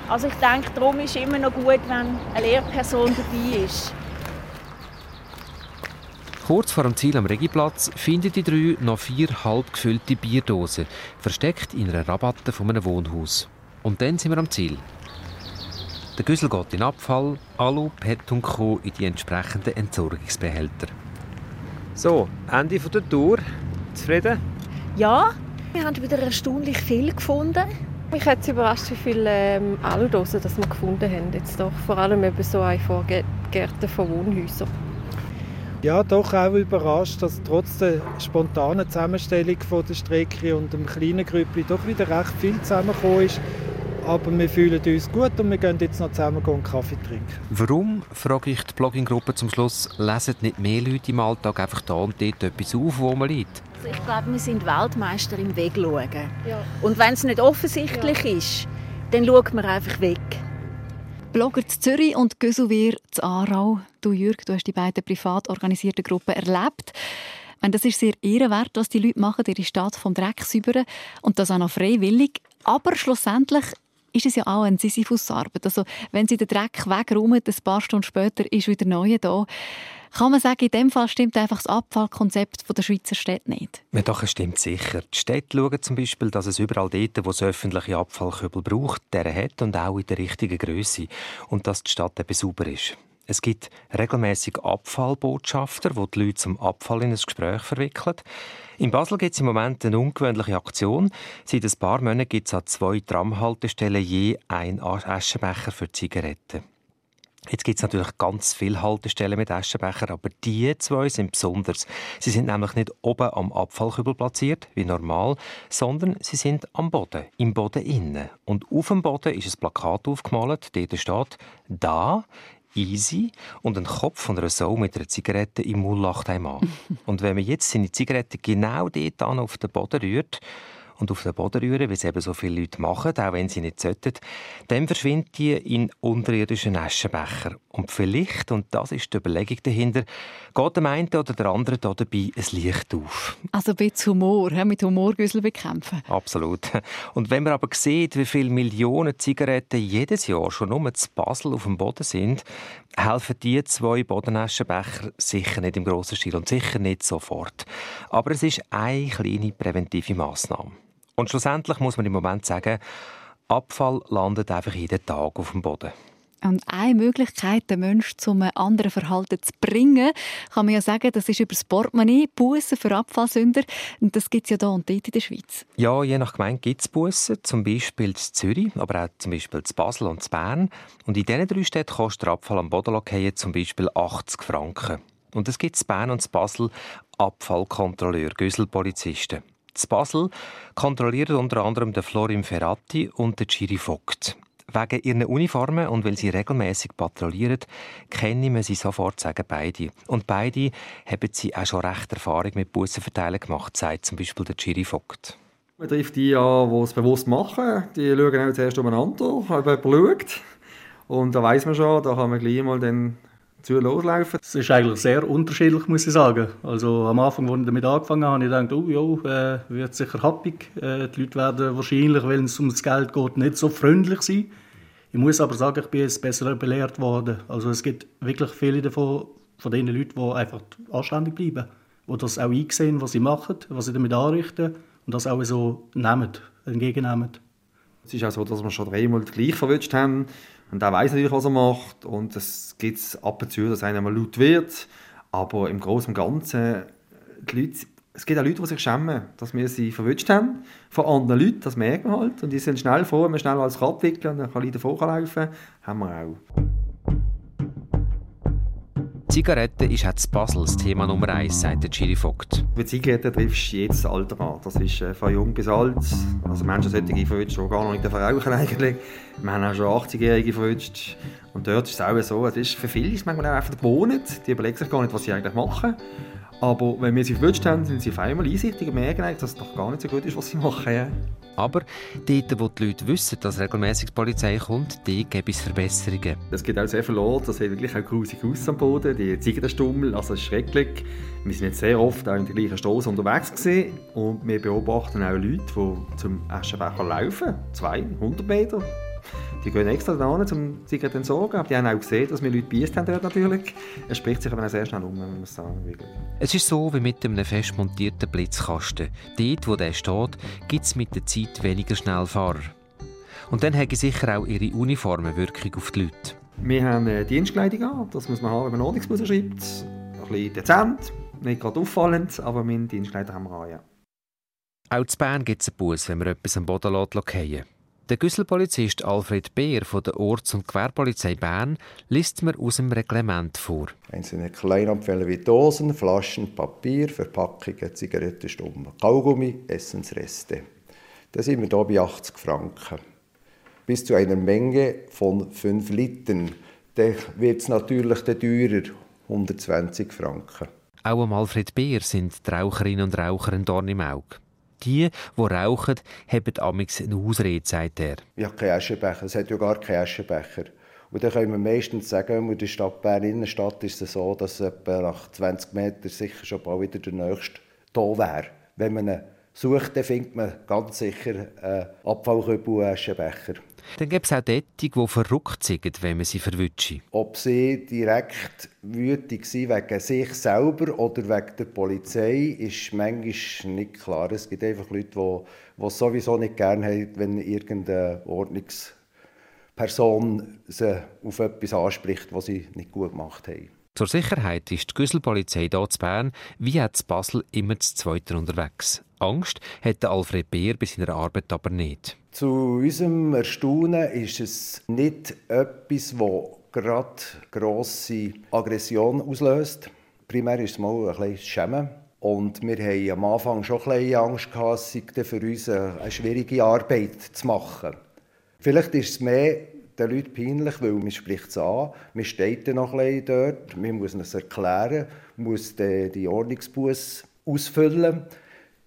[SPEAKER 12] Also ich denke, darum ist es immer noch gut, wenn eine Lehrperson dabei ist.
[SPEAKER 5] Kurz vor dem Ziel am Regiplatz finden die drei noch vier halb gefüllte Bierdosen, versteckt in einer Rabatte von einem Wohnhaus. Und dann sind wir am Ziel. Der Güssel geht in Abfall, Alu, PET und Co. in die entsprechenden Entsorgungsbehälter. So, Ende der Tour. Zufrieden?
[SPEAKER 12] Ja, wir haben wieder erstaunlich viel gefunden.
[SPEAKER 13] Mich hat es überrascht, wie viele ähm, Aludosen das wir gefunden haben. Jetzt doch vor allem eben so ein Vorgärten von Wohnhäusern.
[SPEAKER 11] Ja, doch auch überrascht, dass trotz der spontanen Zusammenstellung von der Strecke und dem kleinen Grüppli doch wieder recht viel zusammengekommen ist. Aber wir fühlen uns gut und wir gehen jetzt noch zusammen einen Kaffee trinken.
[SPEAKER 5] Warum, frage ich die Blogging-Gruppe zum Schluss, lesen nicht mehr Leute im Alltag einfach da und dort etwas auf, wo man liegt?
[SPEAKER 12] Also ich glaube, wir sind Weltmeister im Wegschauen. Ja. Und wenn es nicht offensichtlich ja. ist, dann schaut man einfach weg.
[SPEAKER 3] Blogger zu Zürich und Gösuwir zu Aarau. Du, Jürg, du hast die beiden privat organisierten Gruppen erlebt. meine, das ist sehr ehrenwert, was die Leute machen, ihre Stadt vom Dreck säubern und das auch noch freiwillig. Aber schlussendlich ist es ja auch eine Sisyphus-Arbeit. Also, wenn sie den Dreck wegräumen, ein paar Stunden später ist wieder Neue da. Kann man sagen, in dem Fall stimmt einfach das Abfallkonzept der Schweizer Städte nicht?
[SPEAKER 5] Ja, doch, es stimmt sicher. Die Städte schauen zum Beispiel, dass es überall dort, wo es öffentliche Abfallkübel braucht, der hat und auch in der richtigen Größe. Und dass die Stadt eben sauber ist. Es gibt regelmäßig Abfallbotschafter, die die Leute zum Abfall in ein Gespräch verwickeln. In Basel gibt es im Moment eine ungewöhnliche Aktion. Seit ein paar Monaten gibt es an zwei Tramhaltestellen je ein Aschenbecher für Zigaretten. Jetzt gibt es natürlich ganz viele Haltestellen mit Aschenbecher, aber die zwei sind besonders. Sie sind nämlich nicht oben am Abfallkübel platziert, wie normal, sondern sie sind am Boden, im Boden innen. Und auf dem Boden ist ein Plakat aufgemalt, dort steht «Da easy und ein Kopf von einer Sau mit einer Zigarette im Mund lacht einmal. und wenn man jetzt seine Zigarette genau dort auf den Boden rührt, und auf den Boden rühren, wie es eben so viele Leute machen, auch wenn sie nicht sollten, dann verschwindet die in unterirdischen Aschenbecher. Und vielleicht, und das ist die Überlegung dahinter, geht dem einen oder der anderen da dabei ein Licht auf.
[SPEAKER 3] Also ein bisschen Humor, mit Humorgüssel bekämpfen.
[SPEAKER 5] Absolut. Und wenn man aber sieht, wie viele Millionen Zigaretten jedes Jahr schon nur zu Basel auf dem Boden sind, helfen die zwei Bodenaschenbecher sicher nicht im grossen Stil und sicher nicht sofort. Aber es ist eine kleine präventive Massnahme. Und schlussendlich muss man im Moment sagen, Abfall landet einfach jeden Tag auf dem Boden.
[SPEAKER 3] Und eine Möglichkeit, den Menschen zum anderen Verhalten zu bringen, kann man ja sagen, das ist über das Portemonnaie, Bussen für Abfallsünder. Und das gibt es ja hier und dort in der Schweiz.
[SPEAKER 5] Ja, je nach Gemeinde gibt es Bussen, zum Beispiel in Zürich, aber auch zum Beispiel in Basel und in Bern. Und in diesen drei Städten kostet der Abfall am Boden zum Beispiel 80 Franken. Und es gibt in Bern und in Basel Abfallkontrolleure, Güsselpolizisten. In Basel kontrollieren unter anderem der Florim Ferrati und der Giri Vogt. Wegen ihren Uniformen und weil sie regelmäßig patrouillieren, kennen wir sie sofort, sagen beide. Und beide haben sie auch schon recht Erfahrung mit Bussenverteilen gemacht, sagt zum Beispiel der Giri Vogt.
[SPEAKER 14] Man trifft die an, die es bewusst machen. Die schauen auch zuerst umeinander, ob jemand schaut. Und da weiß man schon, da kann man gleich mal dann zu loslaufen?
[SPEAKER 15] Es ist eigentlich sehr unterschiedlich, muss ich sagen. Also am Anfang, als ich damit angefangen habe, habe ich gedacht, oh ja, äh, wird sicher happig. Äh, die Leute werden wahrscheinlich, wenn es um das Geld geht, nicht so freundlich sein. Ich muss aber sagen, ich bin jetzt besser belehrt worden. Also es gibt wirklich viele davon, von den Leuten, die einfach anständig bleiben. Die das auch einsehen, was sie machen, was sie damit anrichten und das auch so nehmen, entgegennehmen.
[SPEAKER 14] Es ist auch so, dass wir schon dreimal gleich verwünscht haben. Und er weiß natürlich, was er macht. Und es gibt ab und zu, dass einer mal laut wird. Aber im Großen und Ganzen, die Leute, es gibt auch Leute, die sich schämen, dass wir sie verwünscht haben von anderen Leuten. Das merken wir halt. Und die sind schnell vor, wenn man schnell alles abwickeln und dann kann Leute vorlaufen. Haben wir auch.
[SPEAKER 5] Zigaretten ist auch zu Basel das Thema Nummer eins, sagt der Chili Vogt.
[SPEAKER 14] Mit Zigaretten triffst du jedes Alter an. Das ist äh, von jung bis alt. Also Menschen solche verwünscht, die gar noch nicht rauchen eigentlich. Wir haben auch schon 80-Jährige verwünscht. Und dort ist es auch so, es ist für viele ist manchmal auch einfach der Monat. Die überlegen sich gar nicht, was sie eigentlich machen. Aber wenn wir sie verwünscht haben, sind sie auf einmal einsichtig und merken eigentlich, dass es doch gar nicht so gut ist, was sie machen. Ja.
[SPEAKER 5] Aber dort, wo die Leute wissen, dass regelmäßig die Polizei kommt, dort gibt es Verbesserungen.
[SPEAKER 14] Es gibt auch sehr viel Orte, das sieht wirklich auch grusig aus am Boden. Die Ziegenstummel, also es ist schrecklich. Wir sind jetzt sehr oft auch in der gleichen Straße unterwegs gewesen und wir beobachten auch Leute, die zum Aschenbecher laufen, 200 Meter die gehen extra da um sich zu entsorgen. Aber die haben auch gesehen, dass wir Leute beißt haben dort natürlich. Es spricht sich aber auch sehr schnell um, wenn man sagen. Wirklich.
[SPEAKER 5] Es ist so wie mit einem fest montierten Blitzkasten. Dort, wo der steht, gibt es mit der Zeit weniger Schnellfahrer. Und dann haben sicher auch ihre Uniformen Wirkung auf die Leute.
[SPEAKER 14] Wir haben eine Dienstkleidung an, das muss man haben, wenn man Ordnungsbus schreibt. Ein bisschen dezent, nicht gerade auffallend, aber meine Dienstkleidung haben wir an, ja.
[SPEAKER 5] Auch zu Bern gibt es einen Bus, wenn man etwas am Boden lässt. Der Güsselpolizist Alfred Beer von der Orts- und Querpolizei Bern liest mir aus dem Reglement vor.
[SPEAKER 16] Einzelne Kleinabfälle wie Dosen, Flaschen, Papier, Verpackungen, Zigarettenstummen, Kaugummi, Essensreste. Da sind wir hier bei 80 Franken. Bis zu einer Menge von 5 Litern. Da wird es natürlich teurer, 120 Franken.
[SPEAKER 5] Auch am Alfred Beer sind die Raucherinnen und Raucher ein Dorn im Auge. Die, die rauchen, haben amigs eine Ausrede, sagt er.
[SPEAKER 16] Ja, kein Aschenbecher. Es hat ja gar keinen Aschenbecher. Und dann können wir meistens sagen, in der Stadt Bern Innenstadt ist es so, dass etwa nach 20 Metern sicher schon bald wieder der nächste da wäre. Wenn man ihn sucht, dann findet man ganz sicher einen Abfallkübel und Aschenbecher.
[SPEAKER 5] Dann gibt es auch solche, die verrückt sind, wenn man sie verwünscht.
[SPEAKER 16] Ob sie direkt wütig sind wegen sich selber oder wegen der Polizei, ist manchmal nicht klar. Es gibt einfach Leute, die, die es sowieso nicht gerne haben, wenn irgendein Ordnungs Person sie auf etwas anspricht, was sie nicht gut gemacht haben.
[SPEAKER 5] Zur Sicherheit ist die Güsselpolizei hier zu Bern wie auch zu Basel immer zu zweiter unterwegs. Angst hat Alfred Beer bei seiner Arbeit aber nicht.
[SPEAKER 16] Zu unserem Erstaunen ist es nicht etwas, das gerade grosse Aggression auslöst. Primär ist es mal ein bisschen Schämen. Und wir hatten am Anfang schon ein bisschen Angst, gehabt, für uns eine schwierige Arbeit zu machen. Vielleicht ist es mehr den Leuten peinlich, weil man spricht es an, man steht dann noch ein bisschen dort, man muss es erklären, muss die Ordnungsbus ausfüllen.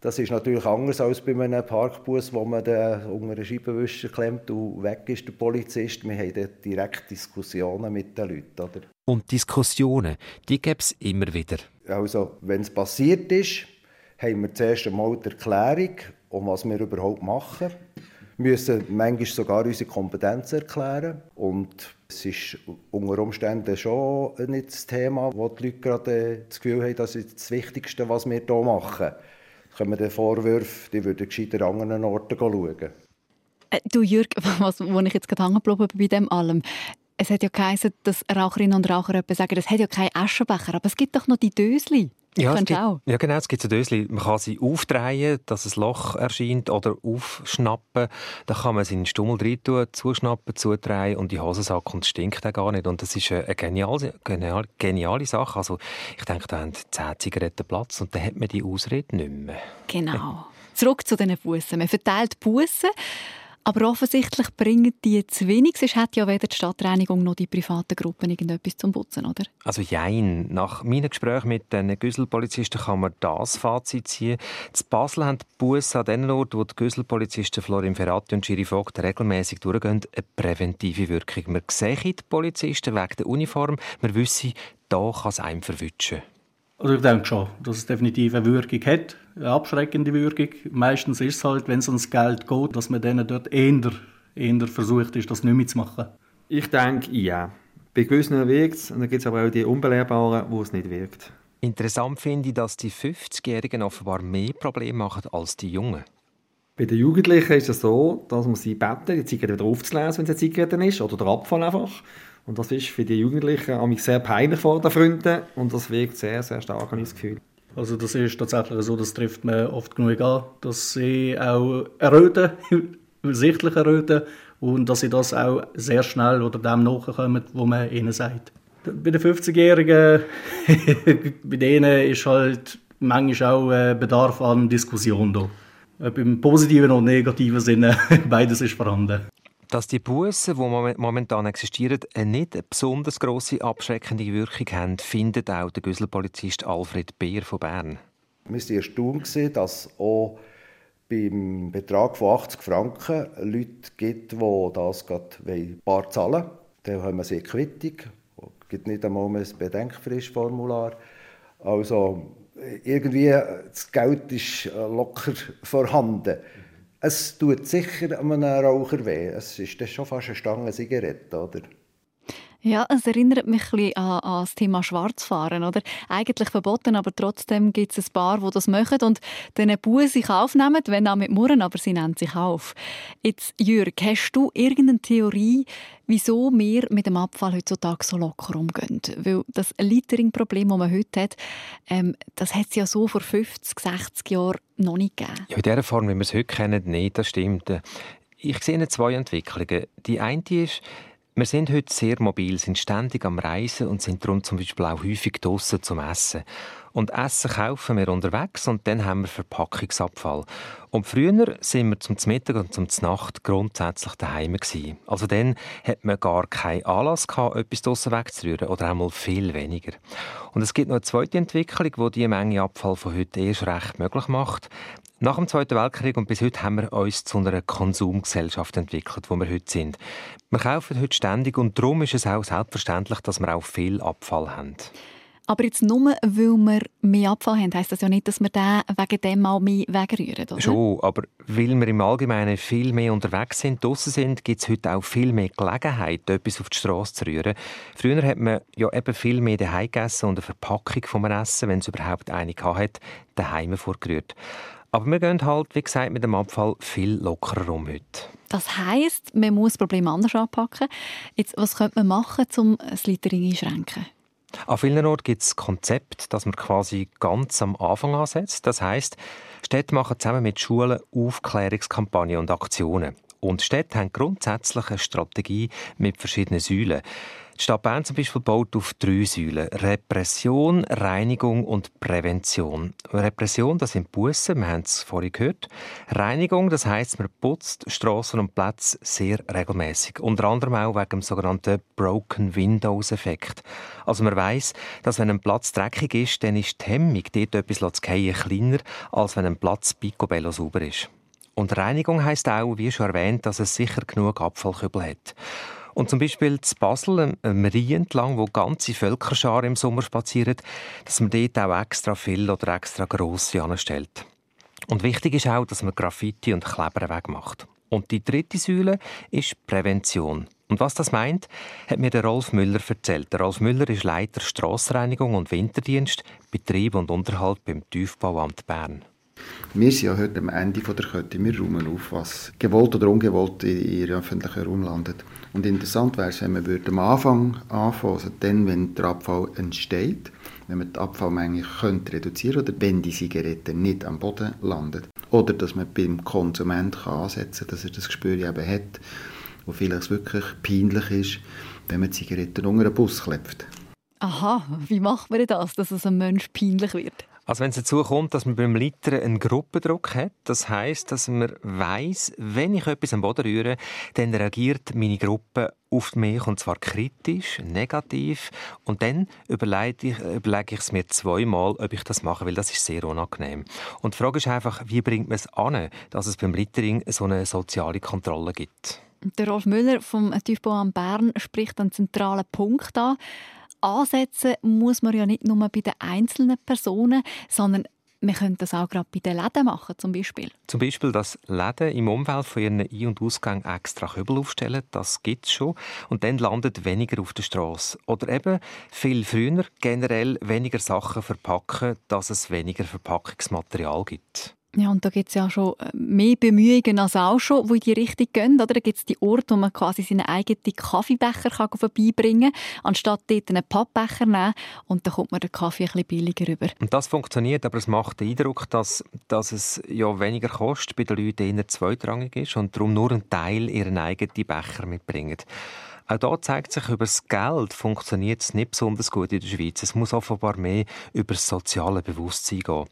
[SPEAKER 16] Das ist natürlich anders als bei einem Parkbus, wo man unter einen Scheibenwischer klemmt und weg ist der Polizist. Wir haben dort direkt Diskussionen mit den Leuten. Oder?
[SPEAKER 5] Und Diskussionen, die gibt es immer wieder.
[SPEAKER 16] Also, wenn es passiert ist, haben wir zuerst einmal die Erklärung, um was wir überhaupt machen müssen manchmal sogar unsere Kompetenz erklären. Und es ist unter Umständen schon nicht das Thema, wo die Leute gerade das Gefühl haben, das ist das Wichtigste, was wir hier machen. Kommen dann Vorwürfe, die würden gescheiter an anderen Orten schauen.
[SPEAKER 3] Äh, du Jürg, was, wo ich jetzt gerade hängen geblieben bei dem allem, es hat ja geheißen, dass Raucherinnen und Raucher sagen, es hat ja keinen Aschenbecher, aber es gibt doch noch die Dösli.
[SPEAKER 5] Ja, es gibt, ja, genau, es gibt so Dösli. Man kann sie aufdrehen, dass ein Loch erscheint, oder aufschnappen. Da kann man seinen Stummel rein tun, zuschnappen, zudrehen und die Hosensack und es stinkt auch gar nicht. Und das ist eine geniale, geniale, geniale Sache. Also ich denke, da haben 10 Zigaretten Platz und dann hat man die Ausrede nicht mehr.
[SPEAKER 3] Genau. Zurück zu diesen Bussen. Man verteilt Bussen aber offensichtlich bringen die zu wenig. Sonst hat ja weder die Stadtreinigung noch die privaten Gruppen irgendetwas zum Putzen, oder?
[SPEAKER 5] Also jein. Nach meinem Gespräch mit den Güsselpolizisten kann man das Fazit ziehen. In Basel haben die Busse an den Ort, wo die Güsselpolizisten Florin Ferrati und Giri Vogt regelmäßig durchgehen, eine präventive Wirkung. Man sieht die Polizisten wegen der Uniform. Man wisse, da kann es einem verwutschen.
[SPEAKER 15] Also ich denke schon, dass es definitiv eine Wirkung hat, eine abschreckende Wirkung. Meistens ist es halt, wenn es ums Geld geht, dass man denen dort eher, eher versucht ist, das nicht mehr zu machen.
[SPEAKER 14] Ich denke, ja. Bei gewissen wirkt es, und dann gibt es aber auch die Unbelehrbaren, wo es nicht wirkt.
[SPEAKER 5] Interessant finde ich, dass die 50-Jährigen offenbar mehr Probleme machen als die Jungen.
[SPEAKER 14] Bei den Jugendlichen ist es so, dass man sie beten, die Zigarette wieder aufzulesen, wenn es eine Zigarette ist, oder der Abfall einfach. Und das ist für die Jugendlichen sehr peinlich vor den Freunden und das wirkt sehr, sehr stark an das Gefühl.
[SPEAKER 15] Also das ist tatsächlich so, das trifft man oft genug an, dass sie auch erröten, sichtlich erröten und dass sie das auch sehr schnell oder dem nachkommen, wo man ihnen sagt. Bei den 50-Jährigen, bei denen ist halt manchmal auch Bedarf an Diskussion da. Ob im positiven und negativen Sinne, beides ist vorhanden
[SPEAKER 5] dass die Bussen, die momentan existieren, nicht eine besonders grosse abschreckende Wirkung haben, findet auch der Güsselpolizist Alfred Beer von Bern.
[SPEAKER 16] Wir waren erstaunt, dass auch beim Betrag von 80 Franken Leute gibt, die das gerade bar zahlen wollen. Dann haben wir sie Quittung. Es gibt nicht einmal ein Bedenkfristformular. Also irgendwie, das Geld ist locker vorhanden. Es tut sicher einem Raucher weh. Es ist schon fast eine Stange Zigarette, oder?
[SPEAKER 3] Ja, es erinnert mich ein an, an das Thema Schwarzfahren, oder? Eigentlich verboten, aber trotzdem gibt es ein paar, die das machen und den Buh sich aufnehmen, wenn auch mit Murren, aber sie nennen sich auf. Jetzt, Jürg, hast du irgendeine Theorie, wieso wir mit dem Abfall heutzutage so locker umgehen? Weil das Littering-Problem, das man heute hat, ähm, das hat es ja so vor 50, 60 Jahren noch nicht gegeben.
[SPEAKER 5] Ja, in der Form, wie wir es heute kennen, nicht, das stimmt. Ich sehe zwei Entwicklungen. Die eine ist, wir sind heute sehr mobil, sind ständig am Reisen und sind darum zum Beispiel auch häufig draussen zum Essen. Und Essen kaufen wir unterwegs und dann haben wir Verpackungsabfall. Und früher sind wir zum Mittag und zum Nacht grundsätzlich daheim gewesen. Also dann hat man gar keinen Anlass gehabt, etwas draussen wegzurühren oder einmal viel weniger. Und es gibt noch eine zweite Entwicklung, die die Menge Abfall von heute erst recht möglich macht. Nach dem Zweiten Weltkrieg und bis heute haben wir uns zu einer Konsumgesellschaft entwickelt, wo wir heute sind. Wir kaufen heute ständig und darum ist es auch selbstverständlich, dass wir auch viel Abfall haben.
[SPEAKER 3] Aber jetzt nur, weil wir mehr Abfall haben, heisst das ja nicht, dass wir den wegen dem mal mehr wegrühren, oder?
[SPEAKER 5] Schon, aber weil wir im Allgemeinen viel mehr unterwegs sind, draussen sind, gibt es heute auch viel mehr Gelegenheit, etwas auf die Straße zu rühren. Früher hat man ja eben viel mehr daheim gegessen und eine Verpackung vom Essen, wenn es überhaupt eine hatte, daheim vorgerührt. Aber wir gehen halt, wie gesagt, mit dem Abfall viel lockerer um heute.
[SPEAKER 3] Das heisst, man muss das Problem anders anpacken. Jetzt, was könnte man machen, um das Littering einschränken?
[SPEAKER 5] An vielen Orten gibt es Konzept, dass man quasi ganz am Anfang ansetzt. Das heißt, Städte machen zusammen mit Schulen Aufklärungskampagnen und Aktionen. Und Städte haben grundsätzlich eine Strategie mit verschiedenen Säulen. Die Stadt Bern zum Beispiel baut auf drei Säulen. Repression, Reinigung und Prävention. Repression, das sind Bussen, wir haben es vorhin gehört. Reinigung, das heisst, man putzt Straßen und Plätze sehr regelmäßig. Unter anderem auch wegen dem sogenannten Broken Windows Effekt. Also man weiß, dass wenn ein Platz dreckig ist, dann ist die Hemmung, dort etwas zu fallen, kleiner, als wenn ein Platz picobello sauber ist. Und Reinigung heisst auch, wie schon erwähnt, dass es sicher genug Abfallkübel hat. Und zum Beispiel zu Basel, am Rhein entlang, wo ganze Völkerscharen im Sommer spazieren, dass man dort auch extra viel oder extra grosse anstellt. Und wichtig ist auch, dass man Graffiti und Kleber wegmacht. Und die dritte Säule ist Prävention. Und was das meint, hat mir der Rolf Müller erzählt. Der Rolf Müller ist Leiter Strassenreinigung und Winterdienst, Betrieb und Unterhalt beim Tiefbauamt Bern.
[SPEAKER 17] Wir sind ja heute am Ende der Kette. Wir räumen auf, was gewollt oder ungewollt in ihrem öffentlichen Raum landet. Und interessant wäre es, wenn man am Anfang anfangen also dann, wenn der Abfall entsteht, wenn man die Abfallmenge könnte reduzieren oder wenn die Zigarette nicht am Boden landet. Oder dass man beim Konsument kann ansetzen kann, dass er das Gespür eben hat, wo vielleicht wirklich peinlich ist, wenn man Zigaretten unter einen Bus klebt.
[SPEAKER 3] Aha, wie macht man das, dass es einem Mensch peinlich wird?
[SPEAKER 5] Also wenn es dazu kommt, dass man beim Littern einen Gruppendruck hat, das heißt, dass man weiß, wenn ich etwas am Boden rühre, dann reagiert meine Gruppe auf mich und zwar kritisch, negativ und dann überlege ich, überlege ich es mir zweimal, ob ich das mache, weil das ist sehr unangenehm. Und die Frage ist einfach, wie bringt man es an, dass es beim Littering so eine soziale Kontrolle gibt?
[SPEAKER 3] Der Rolf Müller vom Tiefbauamt Bern spricht einen zentralen Punkt an ansetzen muss man ja nicht nur bei den einzelnen Personen, sondern wir können das auch gerade bei den Läden machen, zum Beispiel.
[SPEAKER 5] Zum Beispiel, dass Läden im Umfeld von ihren Ein- und Ausgängen extra Kübel aufstellen, das gibt es schon. Und dann landet weniger auf der Straße. Oder eben viel früher generell weniger Sachen verpacken, dass es weniger Verpackungsmaterial gibt.
[SPEAKER 3] Ja, und da gibt es ja schon äh, mehr Bemühungen als auch schon, die in die Richtung gehen. Oder? Da gibt es die Orte, wo man quasi seinen eigenen Kaffeebecher kann vorbeibringen kann, anstatt dort einen Pappbecher nehmen. Und dann kommt man den Kaffee ein bisschen billiger rüber.
[SPEAKER 5] Und das funktioniert, aber es macht den Eindruck, dass, dass es ja weniger kostet, bei den Leuten eher zweitrangig ist und darum nur ein Teil ihren eigenen Becher mitbringen. Auch da zeigt sich, über das Geld funktioniert es nicht besonders gut in der Schweiz. Es muss offenbar mehr über das soziale Bewusstsein gehen.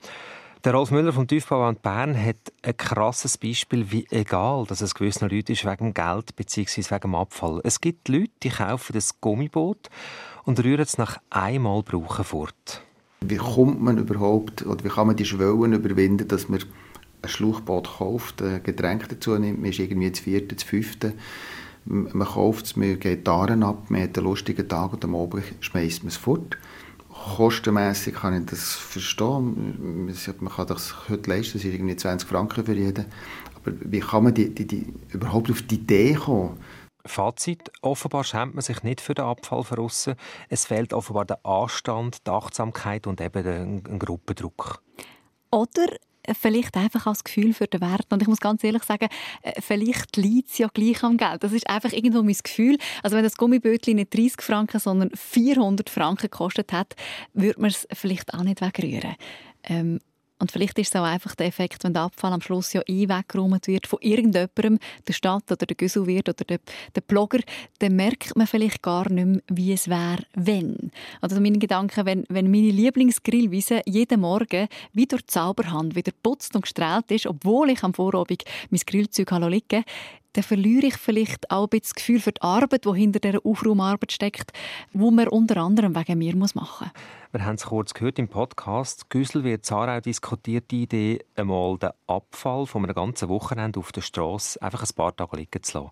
[SPEAKER 5] Der Rolf Müller vom Tiefbauamt Bern hat ein krasses Beispiel, wie egal dass es gewissen Leuten ist wegen Geld bzw. wegen Abfall. Es gibt Leute, die kaufen das Gummiboot und rühren es nach einmal brauchen fort.
[SPEAKER 17] Wie kommt man überhaupt, oder wie kann man die Schwellen überwinden, dass man ein Schlauchboot kauft, ein Getränk dazu nimmt, man ist irgendwie das vierte, das fünfte, man kauft es, man geht Daten ab, man hat einen lustigen Tag und am Abend schmeißt man es fort kostenmässig kann ich das verstehen. Man kann das heute leisten, das sind irgendwie 20 Franken für jeden. Aber wie kann man die, die, die überhaupt auf die Idee kommen?
[SPEAKER 5] Fazit, offenbar schämt man sich nicht für den Abfall verrissen. Es fehlt offenbar der Anstand, die Achtsamkeit und eben ein Gruppendruck.
[SPEAKER 3] Oder vielleicht einfach als Gefühl für den Wert. Und ich muss ganz ehrlich sagen, äh, vielleicht liegt es ja gleich am Geld. Das ist einfach irgendwo mein Gefühl. Also wenn das Gummibötchen nicht 30 Franken, sondern 400 Franken gekostet hat, würde man es vielleicht auch nicht wegrühren. Ähm, und vielleicht ist es auch einfach der Effekt, wenn der Abfall am Schluss ja eh wird von irgendjemandem, der Stadt oder der Güssel wird oder der, der Blogger, dann merkt man vielleicht gar nicht mehr, wie es wäre, wenn. Also meine Gedanken, wenn, wenn meine Lieblingsgrillwiese jeden Morgen wie durch Zauberhand wieder putzt und gestrahlt ist, obwohl ich am Vorabend mein Grillzeug liegen dann verliere ich vielleicht auch ein das Gefühl für die Arbeit, die hinter dieser Aufraumarbeit steckt, wo man unter anderem wegen mir machen muss.
[SPEAKER 5] Wir haben es kurz gehört im Podcast. Güssel wird Zarau diskutiert die Idee, einmal den Abfall von einem ganzen Wochenende auf der Straße einfach ein paar Tage liegen zu lassen.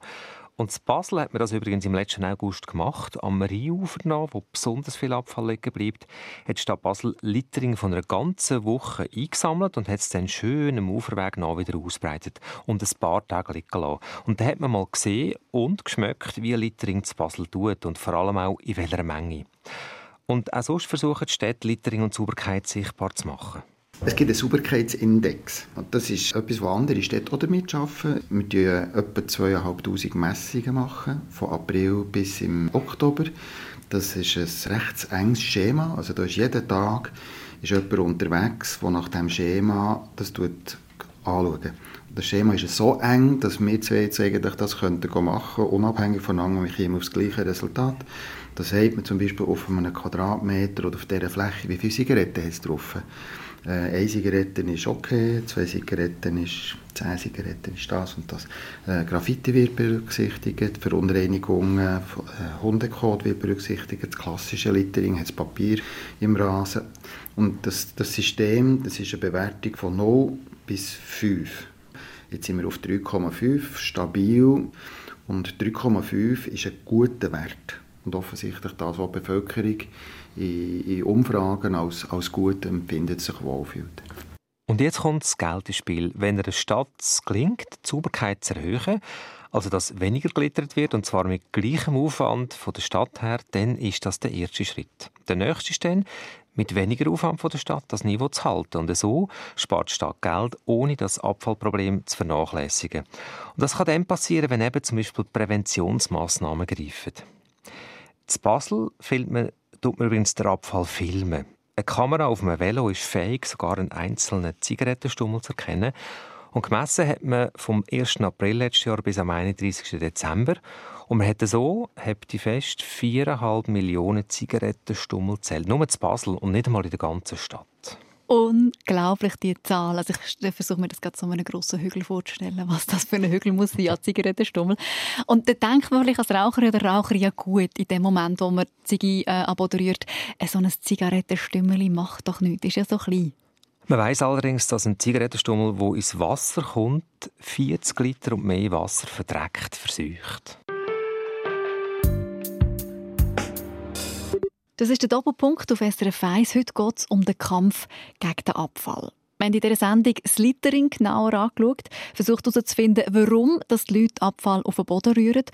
[SPEAKER 5] Und in Basel hat man das übrigens im letzten August gemacht. Am Rheinufer noch, wo besonders viel Abfall liegen bleibt, hat Stadt Basel Littering von einer ganzen Woche eingesammelt und hat es dann schön am Uferweg nach wieder ausbreitet und ein paar Tage liegen lassen. Und da hat man mal gesehen und geschmeckt, wie Littering zu Basel tut und vor allem auch in welcher Menge. Und auch sonst versuchen die Städte Littering und Sauberkeit sichtbar zu machen.
[SPEAKER 17] Es gibt einen Sauberkeitsindex. Und das ist etwas, was andere Städte auch damit arbeiten. Wir machen etwa 2500 Messungen, machen, von April bis im Oktober. Das ist ein recht enges Schema. Also da ist jeden Tag ist jemand unterwegs, der nach diesem Schema das anschaut. Das Schema ist so eng, dass wir zwei jetzt eigentlich das machen könnten, unabhängig voneinander, wir kommen auf das gleiche Resultat. Da sagt man zum Beispiel auf einem Quadratmeter oder auf dieser Fläche, wie viele Zigaretten hat es drauf. Äh, eine Zigarette ist okay, zwei Zigaretten ist, zehn Zigaretten ist das und das. Äh, Graffiti wird berücksichtigt, Verunreinigungen, äh, Hundekot wird berücksichtigt, das klassische Littering hat das Papier im Rasen. Und das, das System, das ist eine Bewertung von 0 bis 5. Jetzt sind wir auf 3,5, stabil. Und 3,5 ist ein guter Wert. Und offensichtlich das, was die Bevölkerung in, in Umfragen als, als gut empfindet, sich wohlfühlt.
[SPEAKER 5] Und jetzt kommt das Geld ins Spiel. Wenn einer Stadt es gelingt, die Sauberkeit zu erhöhen, also dass weniger glittert wird, und zwar mit gleichem Aufwand von der Stadt her, dann ist das der erste Schritt. Der nächste ist dann, mit weniger Aufwand von der Stadt das Niveau zu halten. Und so spart die Stadt Geld, ohne das Abfallproblem zu vernachlässigen. Und das kann dann passieren, wenn eben zum Beispiel Präventionsmaßnahmen greifen. In Basel filmt man, tut man übrigens den Abfall filmen. Eine Kamera auf einem Velo ist fähig, sogar einen einzelnen Zigarettenstummel zu erkennen. Und gemessen hat man vom 1. April letztes Jahr bis am 31. Dezember. Und man hat so, habt ihr fest, 4,5 Millionen Zigarettenstummel zählt. Nur zu Basel und nicht einmal in der ganzen Stadt.
[SPEAKER 3] Unglaublich, die Zahl. Also ich versuche mir das gerade so einen grossen Hügel vorzustellen, was das für ein Hügel muss sein, an Zigarettenstummel. Und da denkt man vielleicht als Raucher oder Raucher ja gut, in dem Moment, wo man die Zigarette äh, abodoriert, äh, so ein Zigarettenstümmeli macht doch nichts, ist ja so klein.
[SPEAKER 5] Man weiß allerdings, dass ein Zigarettenstummel, wo ins Wasser kommt, 40 Liter und mehr Wasser verdreckt, verseucht.
[SPEAKER 3] Das ist der Doppelpunkt auf SRF 1. Heute geht es um den Kampf gegen den Abfall. Wir haben in dieser Sendung das Littering genauer angeschaut, versucht herauszufinden, warum die Leute Abfall auf den Boden rühren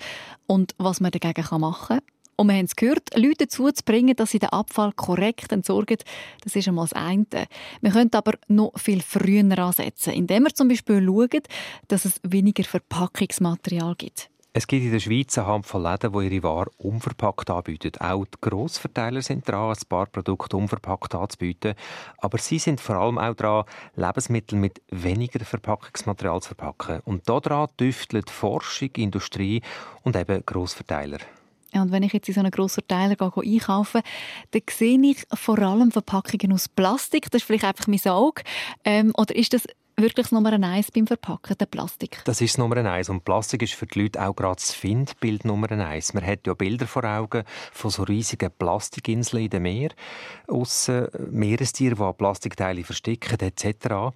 [SPEAKER 3] und was man dagegen machen kann. Und wir haben es gehört, Leute dazu zu bringen, dass sie den Abfall korrekt entsorgen, das ist einmal das eine. Wir können aber noch viel früher ansetzen, indem wir zum Beispiel schauen, dass es weniger Verpackungsmaterial gibt.
[SPEAKER 5] Es gibt in der Schweiz eine Handvoll Läden, die ihre Ware unverpackt anbieten. Auch die Grossverteiler sind dran, ein paar Produkte unverpackt anzubieten. Aber sie sind vor allem auch dran, Lebensmittel mit weniger Verpackungsmaterial zu verpacken. Und daran tüftelt Forschung, Industrie und eben Grossverteiler.
[SPEAKER 3] Ja, und wenn ich jetzt in so einen Grossverteiler gehe, einkaufe, dann sehe ich vor allem Verpackungen aus Plastik. Das ist vielleicht einfach mein Auge. Ähm, oder ist das wirklich das Nummer eins beim Verpacken, der Plastik?
[SPEAKER 5] Das ist das Nummer eins. Und Plastik ist für die Leute auch gerade das Findbild Nummer eins. Man hat ja Bilder vor Augen von so riesigen Plastikinseln in dem Meer, aussen Meerestiere, die Plastikteile versticken, etc.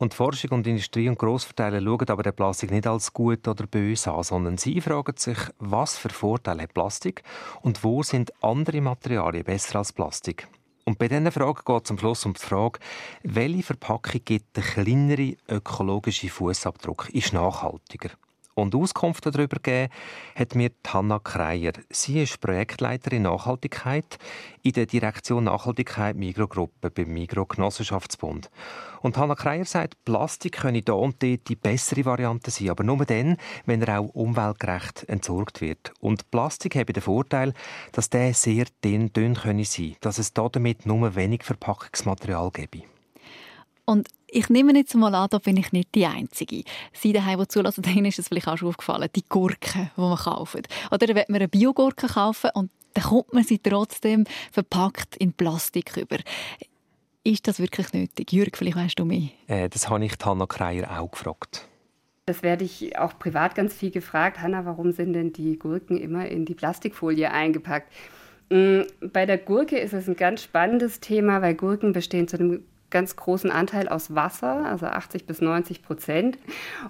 [SPEAKER 5] Und Forschung und Industrie und Grossverteiler schauen aber den Plastik nicht als gut oder böse an, sondern sie fragen sich, was für Vorteile hat Plastik und wo sind andere Materialien besser als Plastik. Und bei diesen Fragen geht es am Schluss um die Frage, welche Verpackung gibt den kleineren ökologischen Fußabdruck, ist nachhaltiger. Und Auskunft darüber gegeben hat mir Hanna Kreier. Sie ist Projektleiterin Nachhaltigkeit in der Direktion Nachhaltigkeit Mikrogruppe beim Migro Genossenschaftsbund. Und Hanna Kreier sagt, Plastik könne da und dort die bessere Variante sein, aber nur dann, wenn er auch umweltgerecht entsorgt wird. Und Plastik habe den Vorteil, dass der sehr dünn, dünn sein könne, dass es damit nur wenig Verpackungsmaterial gebe.
[SPEAKER 3] Und ich nehme jetzt mal an, da bin ich nicht die Einzige. Sie daheim, die zulassen, denen ist es vielleicht auch schon aufgefallen, die Gurken, die man kauft. Oder wenn man eine Biogurke kaufen und dann kommt man sie trotzdem verpackt in Plastik über. Ist das wirklich nötig? Jürg, vielleicht weißt du mehr.
[SPEAKER 5] Äh, das habe ich Hanna Kreier auch gefragt.
[SPEAKER 18] Das werde ich auch privat ganz viel gefragt. Hanna, warum sind denn die Gurken immer in die Plastikfolie eingepackt? Mm, bei der Gurke ist es ein ganz spannendes Thema, weil Gurken bestehen zu einem ganz großen Anteil aus Wasser, also 80 bis 90 Prozent.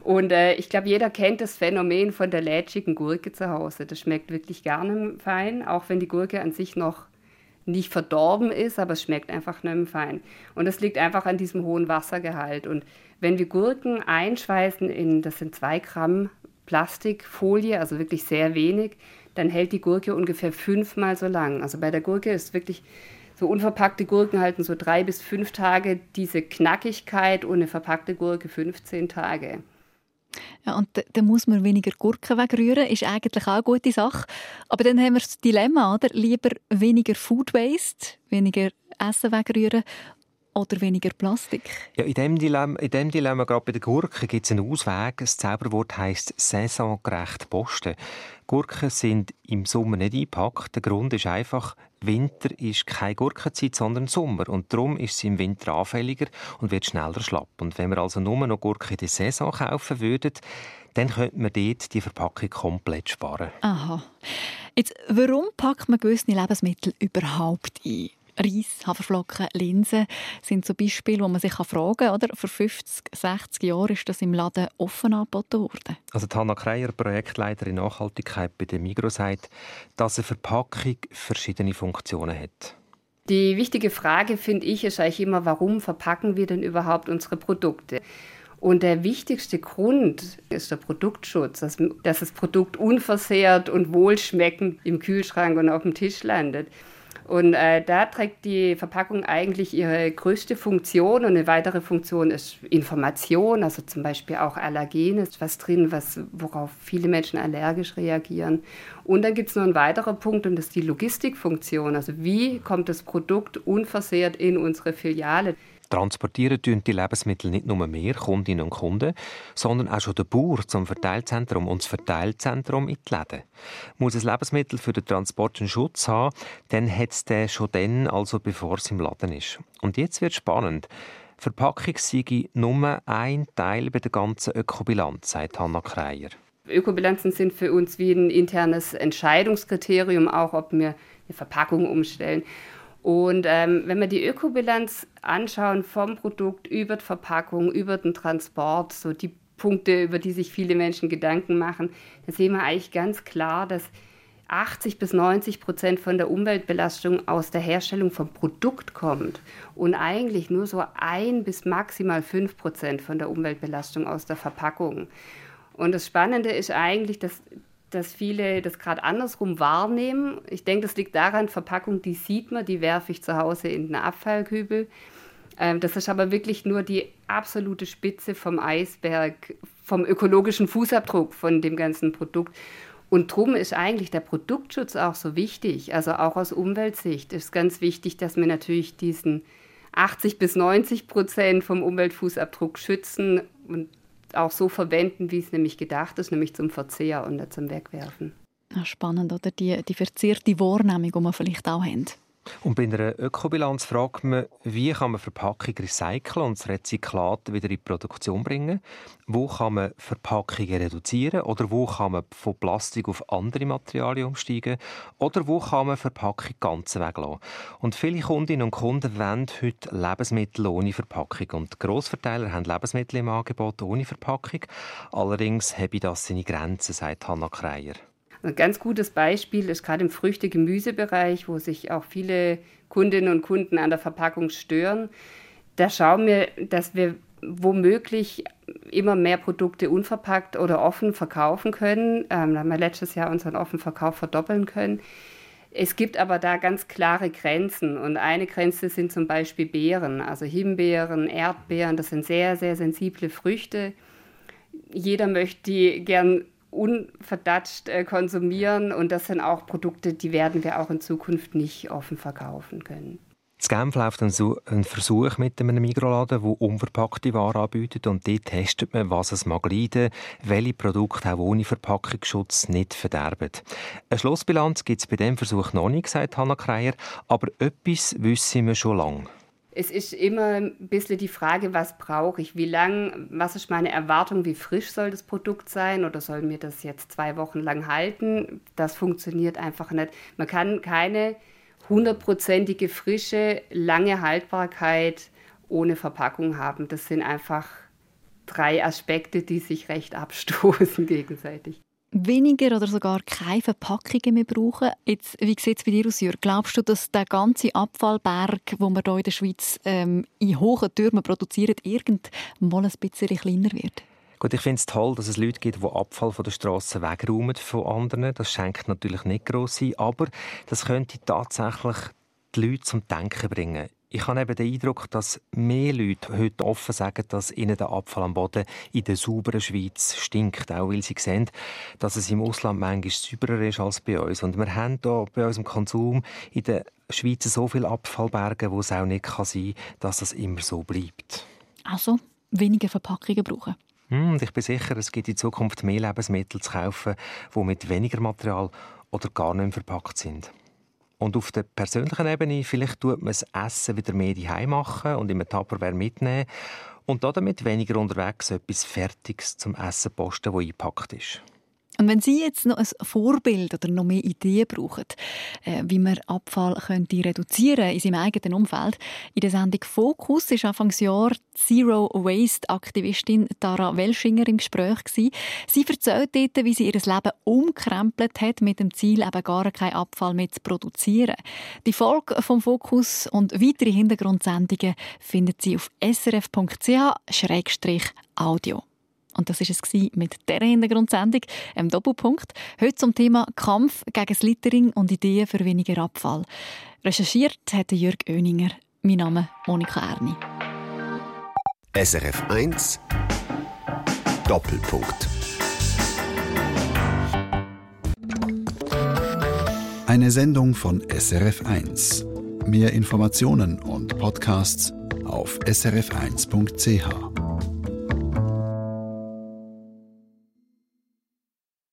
[SPEAKER 18] Und äh, ich glaube, jeder kennt das Phänomen von der lätschigen Gurke zu Hause. Das schmeckt wirklich gerne fein, auch wenn die Gurke an sich noch nicht verdorben ist, aber es schmeckt einfach nicht fein. Und das liegt einfach an diesem hohen Wassergehalt. Und wenn wir Gurken einschweißen in, das sind zwei Gramm Plastikfolie, also wirklich sehr wenig, dann hält die Gurke ungefähr fünfmal so lang. Also bei der Gurke ist wirklich So unverpackte Gurken halten so drei bis fünf Tage diese Knackigkeit und eine verpackte Gurke 15 Tage.
[SPEAKER 3] Ja, und dann muss man weniger Gurken wegrühren, ist eigentlich auch eine gute Sache. Aber dann haben wir das Dilemma, oder? Lieber weniger Food Waste, weniger Essen wegrühren oder weniger Plastik?
[SPEAKER 5] Ja, in diesem Dilemma, in dem Dilemma gerade bei den Gurken, gibt es einen Ausweg. Das Zauberwort heisst saisongerecht posten. Gurken sind im Sommer nicht eingepackt. Der Grund ist einfach, Winter ist keine Gurkenzeit, sondern Sommer. Und darum ist sie im Winter anfälliger und wird schneller schlapp. Und wenn wir also nur noch Gurken in der Saison kaufen würden, dann könnte man dort die Verpackung komplett sparen.
[SPEAKER 3] Aha. Jetzt, warum packt man gewisse Lebensmittel überhaupt ein? Reis, Haferflocken, Linsen sind so Beispiele, wo man sich fragen kann, oder? Vor 50, 60 Jahren ist das im Laden offen angeboten worden.
[SPEAKER 5] Also Hanna Kreier, Projektleiterin Nachhaltigkeit bei der Migros, sagt, dass eine Verpackung verschiedene Funktionen hat.
[SPEAKER 18] Die wichtige Frage, finde ich, ist eigentlich immer, warum verpacken wir denn überhaupt unsere Produkte? Und der wichtigste Grund ist der Produktschutz, dass, dass das Produkt unversehrt und wohlschmeckend im Kühlschrank und auf dem Tisch landet. Und äh, da trägt die Verpackung eigentlich ihre größte Funktion. Und eine weitere Funktion ist Information, also zum Beispiel auch Allergen ist was drin, was, worauf viele Menschen allergisch reagieren. Und dann gibt es noch einen weiteren Punkt und das ist die Logistikfunktion. Also wie kommt das Produkt unversehrt in unsere Filiale?
[SPEAKER 5] Transportieren tun die Lebensmittel nicht nur mehr Kundinnen und Kunden, sondern auch schon der Bauer zum Verteilzentrum und das Verteilzentrum in die Läden. Muss ein Lebensmittel für den Transport einen Schutz haben, dann hat es den schon dann, also bevor es im Laden ist. Und jetzt wird spannend. Verpackung sei nur ein Teil bei der ganzen Ökobilanz, sagt Hanna Kreier.
[SPEAKER 18] Ökobilanzen sind für uns wie ein internes Entscheidungskriterium, auch ob wir eine Verpackung umstellen. Und ähm, wenn wir die Ökobilanz anschauen vom Produkt über die Verpackung, über den Transport, so die Punkte, über die sich viele Menschen Gedanken machen, dann sehen wir eigentlich ganz klar, dass 80 bis 90 Prozent von der Umweltbelastung aus der Herstellung vom Produkt kommt und eigentlich nur so ein bis maximal fünf Prozent von der Umweltbelastung aus der Verpackung. Und das Spannende ist eigentlich, dass dass viele das gerade andersrum wahrnehmen. Ich denke, das liegt daran, Verpackung, die sieht man, die werfe ich zu Hause in den Abfallkübel. Ähm, das ist aber wirklich nur die absolute Spitze vom Eisberg, vom ökologischen Fußabdruck von dem ganzen Produkt. Und darum ist eigentlich der Produktschutz auch so wichtig. Also auch aus Umweltsicht ist ganz wichtig, dass wir natürlich diesen 80 bis 90 Prozent vom Umweltfußabdruck schützen und auch so verwenden, wie es nämlich gedacht ist, nämlich zum Verzehr und nicht zum Wegwerfen.
[SPEAKER 3] Ja, spannend, oder? Die, die verzierte Wahrnehmung, die wir vielleicht auch haben.
[SPEAKER 5] Und bei einer Ökobilanz fragt man, wie kann man Verpackung recyceln und das Rezyklat wieder in die Produktion bringen? Wo kann man Verpackungen reduzieren oder wo kann man von Plastik auf andere Materialien umsteigen? Oder wo kann man Verpackung ganz weglassen? Und viele Kundinnen und Kunden wollen heute Lebensmittel ohne Verpackung. Und Grossverteiler haben Lebensmittel im Angebot ohne Verpackung. Allerdings habe das seine Grenzen, sagt Hanna Kreier.
[SPEAKER 18] Ein ganz gutes Beispiel ist gerade im Früchte-Gemüsebereich, wo sich auch viele Kundinnen und Kunden an der Verpackung stören. Da schauen wir, dass wir womöglich immer mehr Produkte unverpackt oder offen verkaufen können. Ähm, da haben wir letztes Jahr unseren Offenverkauf verdoppeln können. Es gibt aber da ganz klare Grenzen und eine Grenze sind zum Beispiel Beeren, also Himbeeren, Erdbeeren, das sind sehr, sehr sensible Früchte. Jeder möchte die gern unverdatscht äh, konsumieren. Und das sind auch Produkte, die werden wir auch in Zukunft nicht offen verkaufen können.
[SPEAKER 5] In Genf läuft ein, Versuch mit einem Mikroladen, der unverpackte Waren anbietet und dort testet man, was es mag leiden, welche Produkte auch ohne Verpackungsschutz nicht verderben. Eine Schlussbilanz gibt es bei diesem Versuch noch nicht, sagt Hanna Kreier, aber etwas wissen wir schon lange
[SPEAKER 18] es ist immer ein bisschen die Frage, was brauche ich, wie lang, was ist meine Erwartung, wie frisch soll das Produkt sein oder soll mir das jetzt zwei Wochen lang halten? Das funktioniert einfach nicht. Man kann keine hundertprozentige frische, lange Haltbarkeit ohne Verpackung haben. Das sind einfach drei Aspekte, die sich recht abstoßen gegenseitig
[SPEAKER 3] weniger oder sogar keine Verpackungen mehr brauchen. Jetzt, wie sieht es bei dir aus, Jörg? Glaubst du, dass der ganze Abfallberg, den wir hier in der Schweiz ähm, in hohen Türmen produzieren, irgendwann ein bisschen kleiner wird?
[SPEAKER 5] Gut, ich finde es toll, dass es Leute gibt, die Abfall von der Straße wegräumen von anderen. Das schenkt natürlich nicht gross ein, aber das könnte tatsächlich die Leute zum Denken bringen. Ich habe eben den Eindruck, dass mehr Leute heute offen sagen, dass ihnen der Abfall am Boden in der sauberen Schweiz stinkt, auch weil sie sehen, dass es im Ausland manchmal sauberer ist als bei uns. Und wir haben hier bei unserem Konsum in der Schweiz so viele Abfallberge, wo es auch nicht kann sein kann, dass es immer so bleibt.
[SPEAKER 3] Also weniger Verpackungen brauchen.
[SPEAKER 5] Hm, und ich bin sicher, es gibt in Zukunft mehr Lebensmittel zu kaufen, die mit weniger Material oder gar nicht verpackt sind. Und auf der persönlichen Ebene, vielleicht tut man das Essen wieder mehr daheim machen und im Tupperware mitnehmen und damit weniger unterwegs etwas Fertiges zum Essen posten, das eingepackt ist.
[SPEAKER 3] Und wenn Sie jetzt noch ein Vorbild oder noch mehr Ideen brauchen, äh, wie man Abfall könnte reduzieren in seinem eigenen Umfeld, in der Sendung Fokus ist Anfangsjahr Zero Waste Aktivistin Tara Welschinger im Gespräch gewesen. Sie erzählt dort, wie sie ihr Leben umkrempelt hat mit dem Ziel, eben gar keinen Abfall mehr zu produzieren. Die Folge vom Fokus und weitere Hintergrundsendungen findet Sie auf srf.ch-audio. Und das war es mit dieser Hintergrundsendung, im Doppelpunkt. Heute zum Thema Kampf gegen das Littering und Ideen für weniger Abfall. Recherchiert hat Jörg Oeninger. Mein Name ist Monika Erni.
[SPEAKER 2] SRF 1 Doppelpunkt.
[SPEAKER 1] Eine Sendung von SRF 1. Mehr Informationen und Podcasts auf srf1.ch.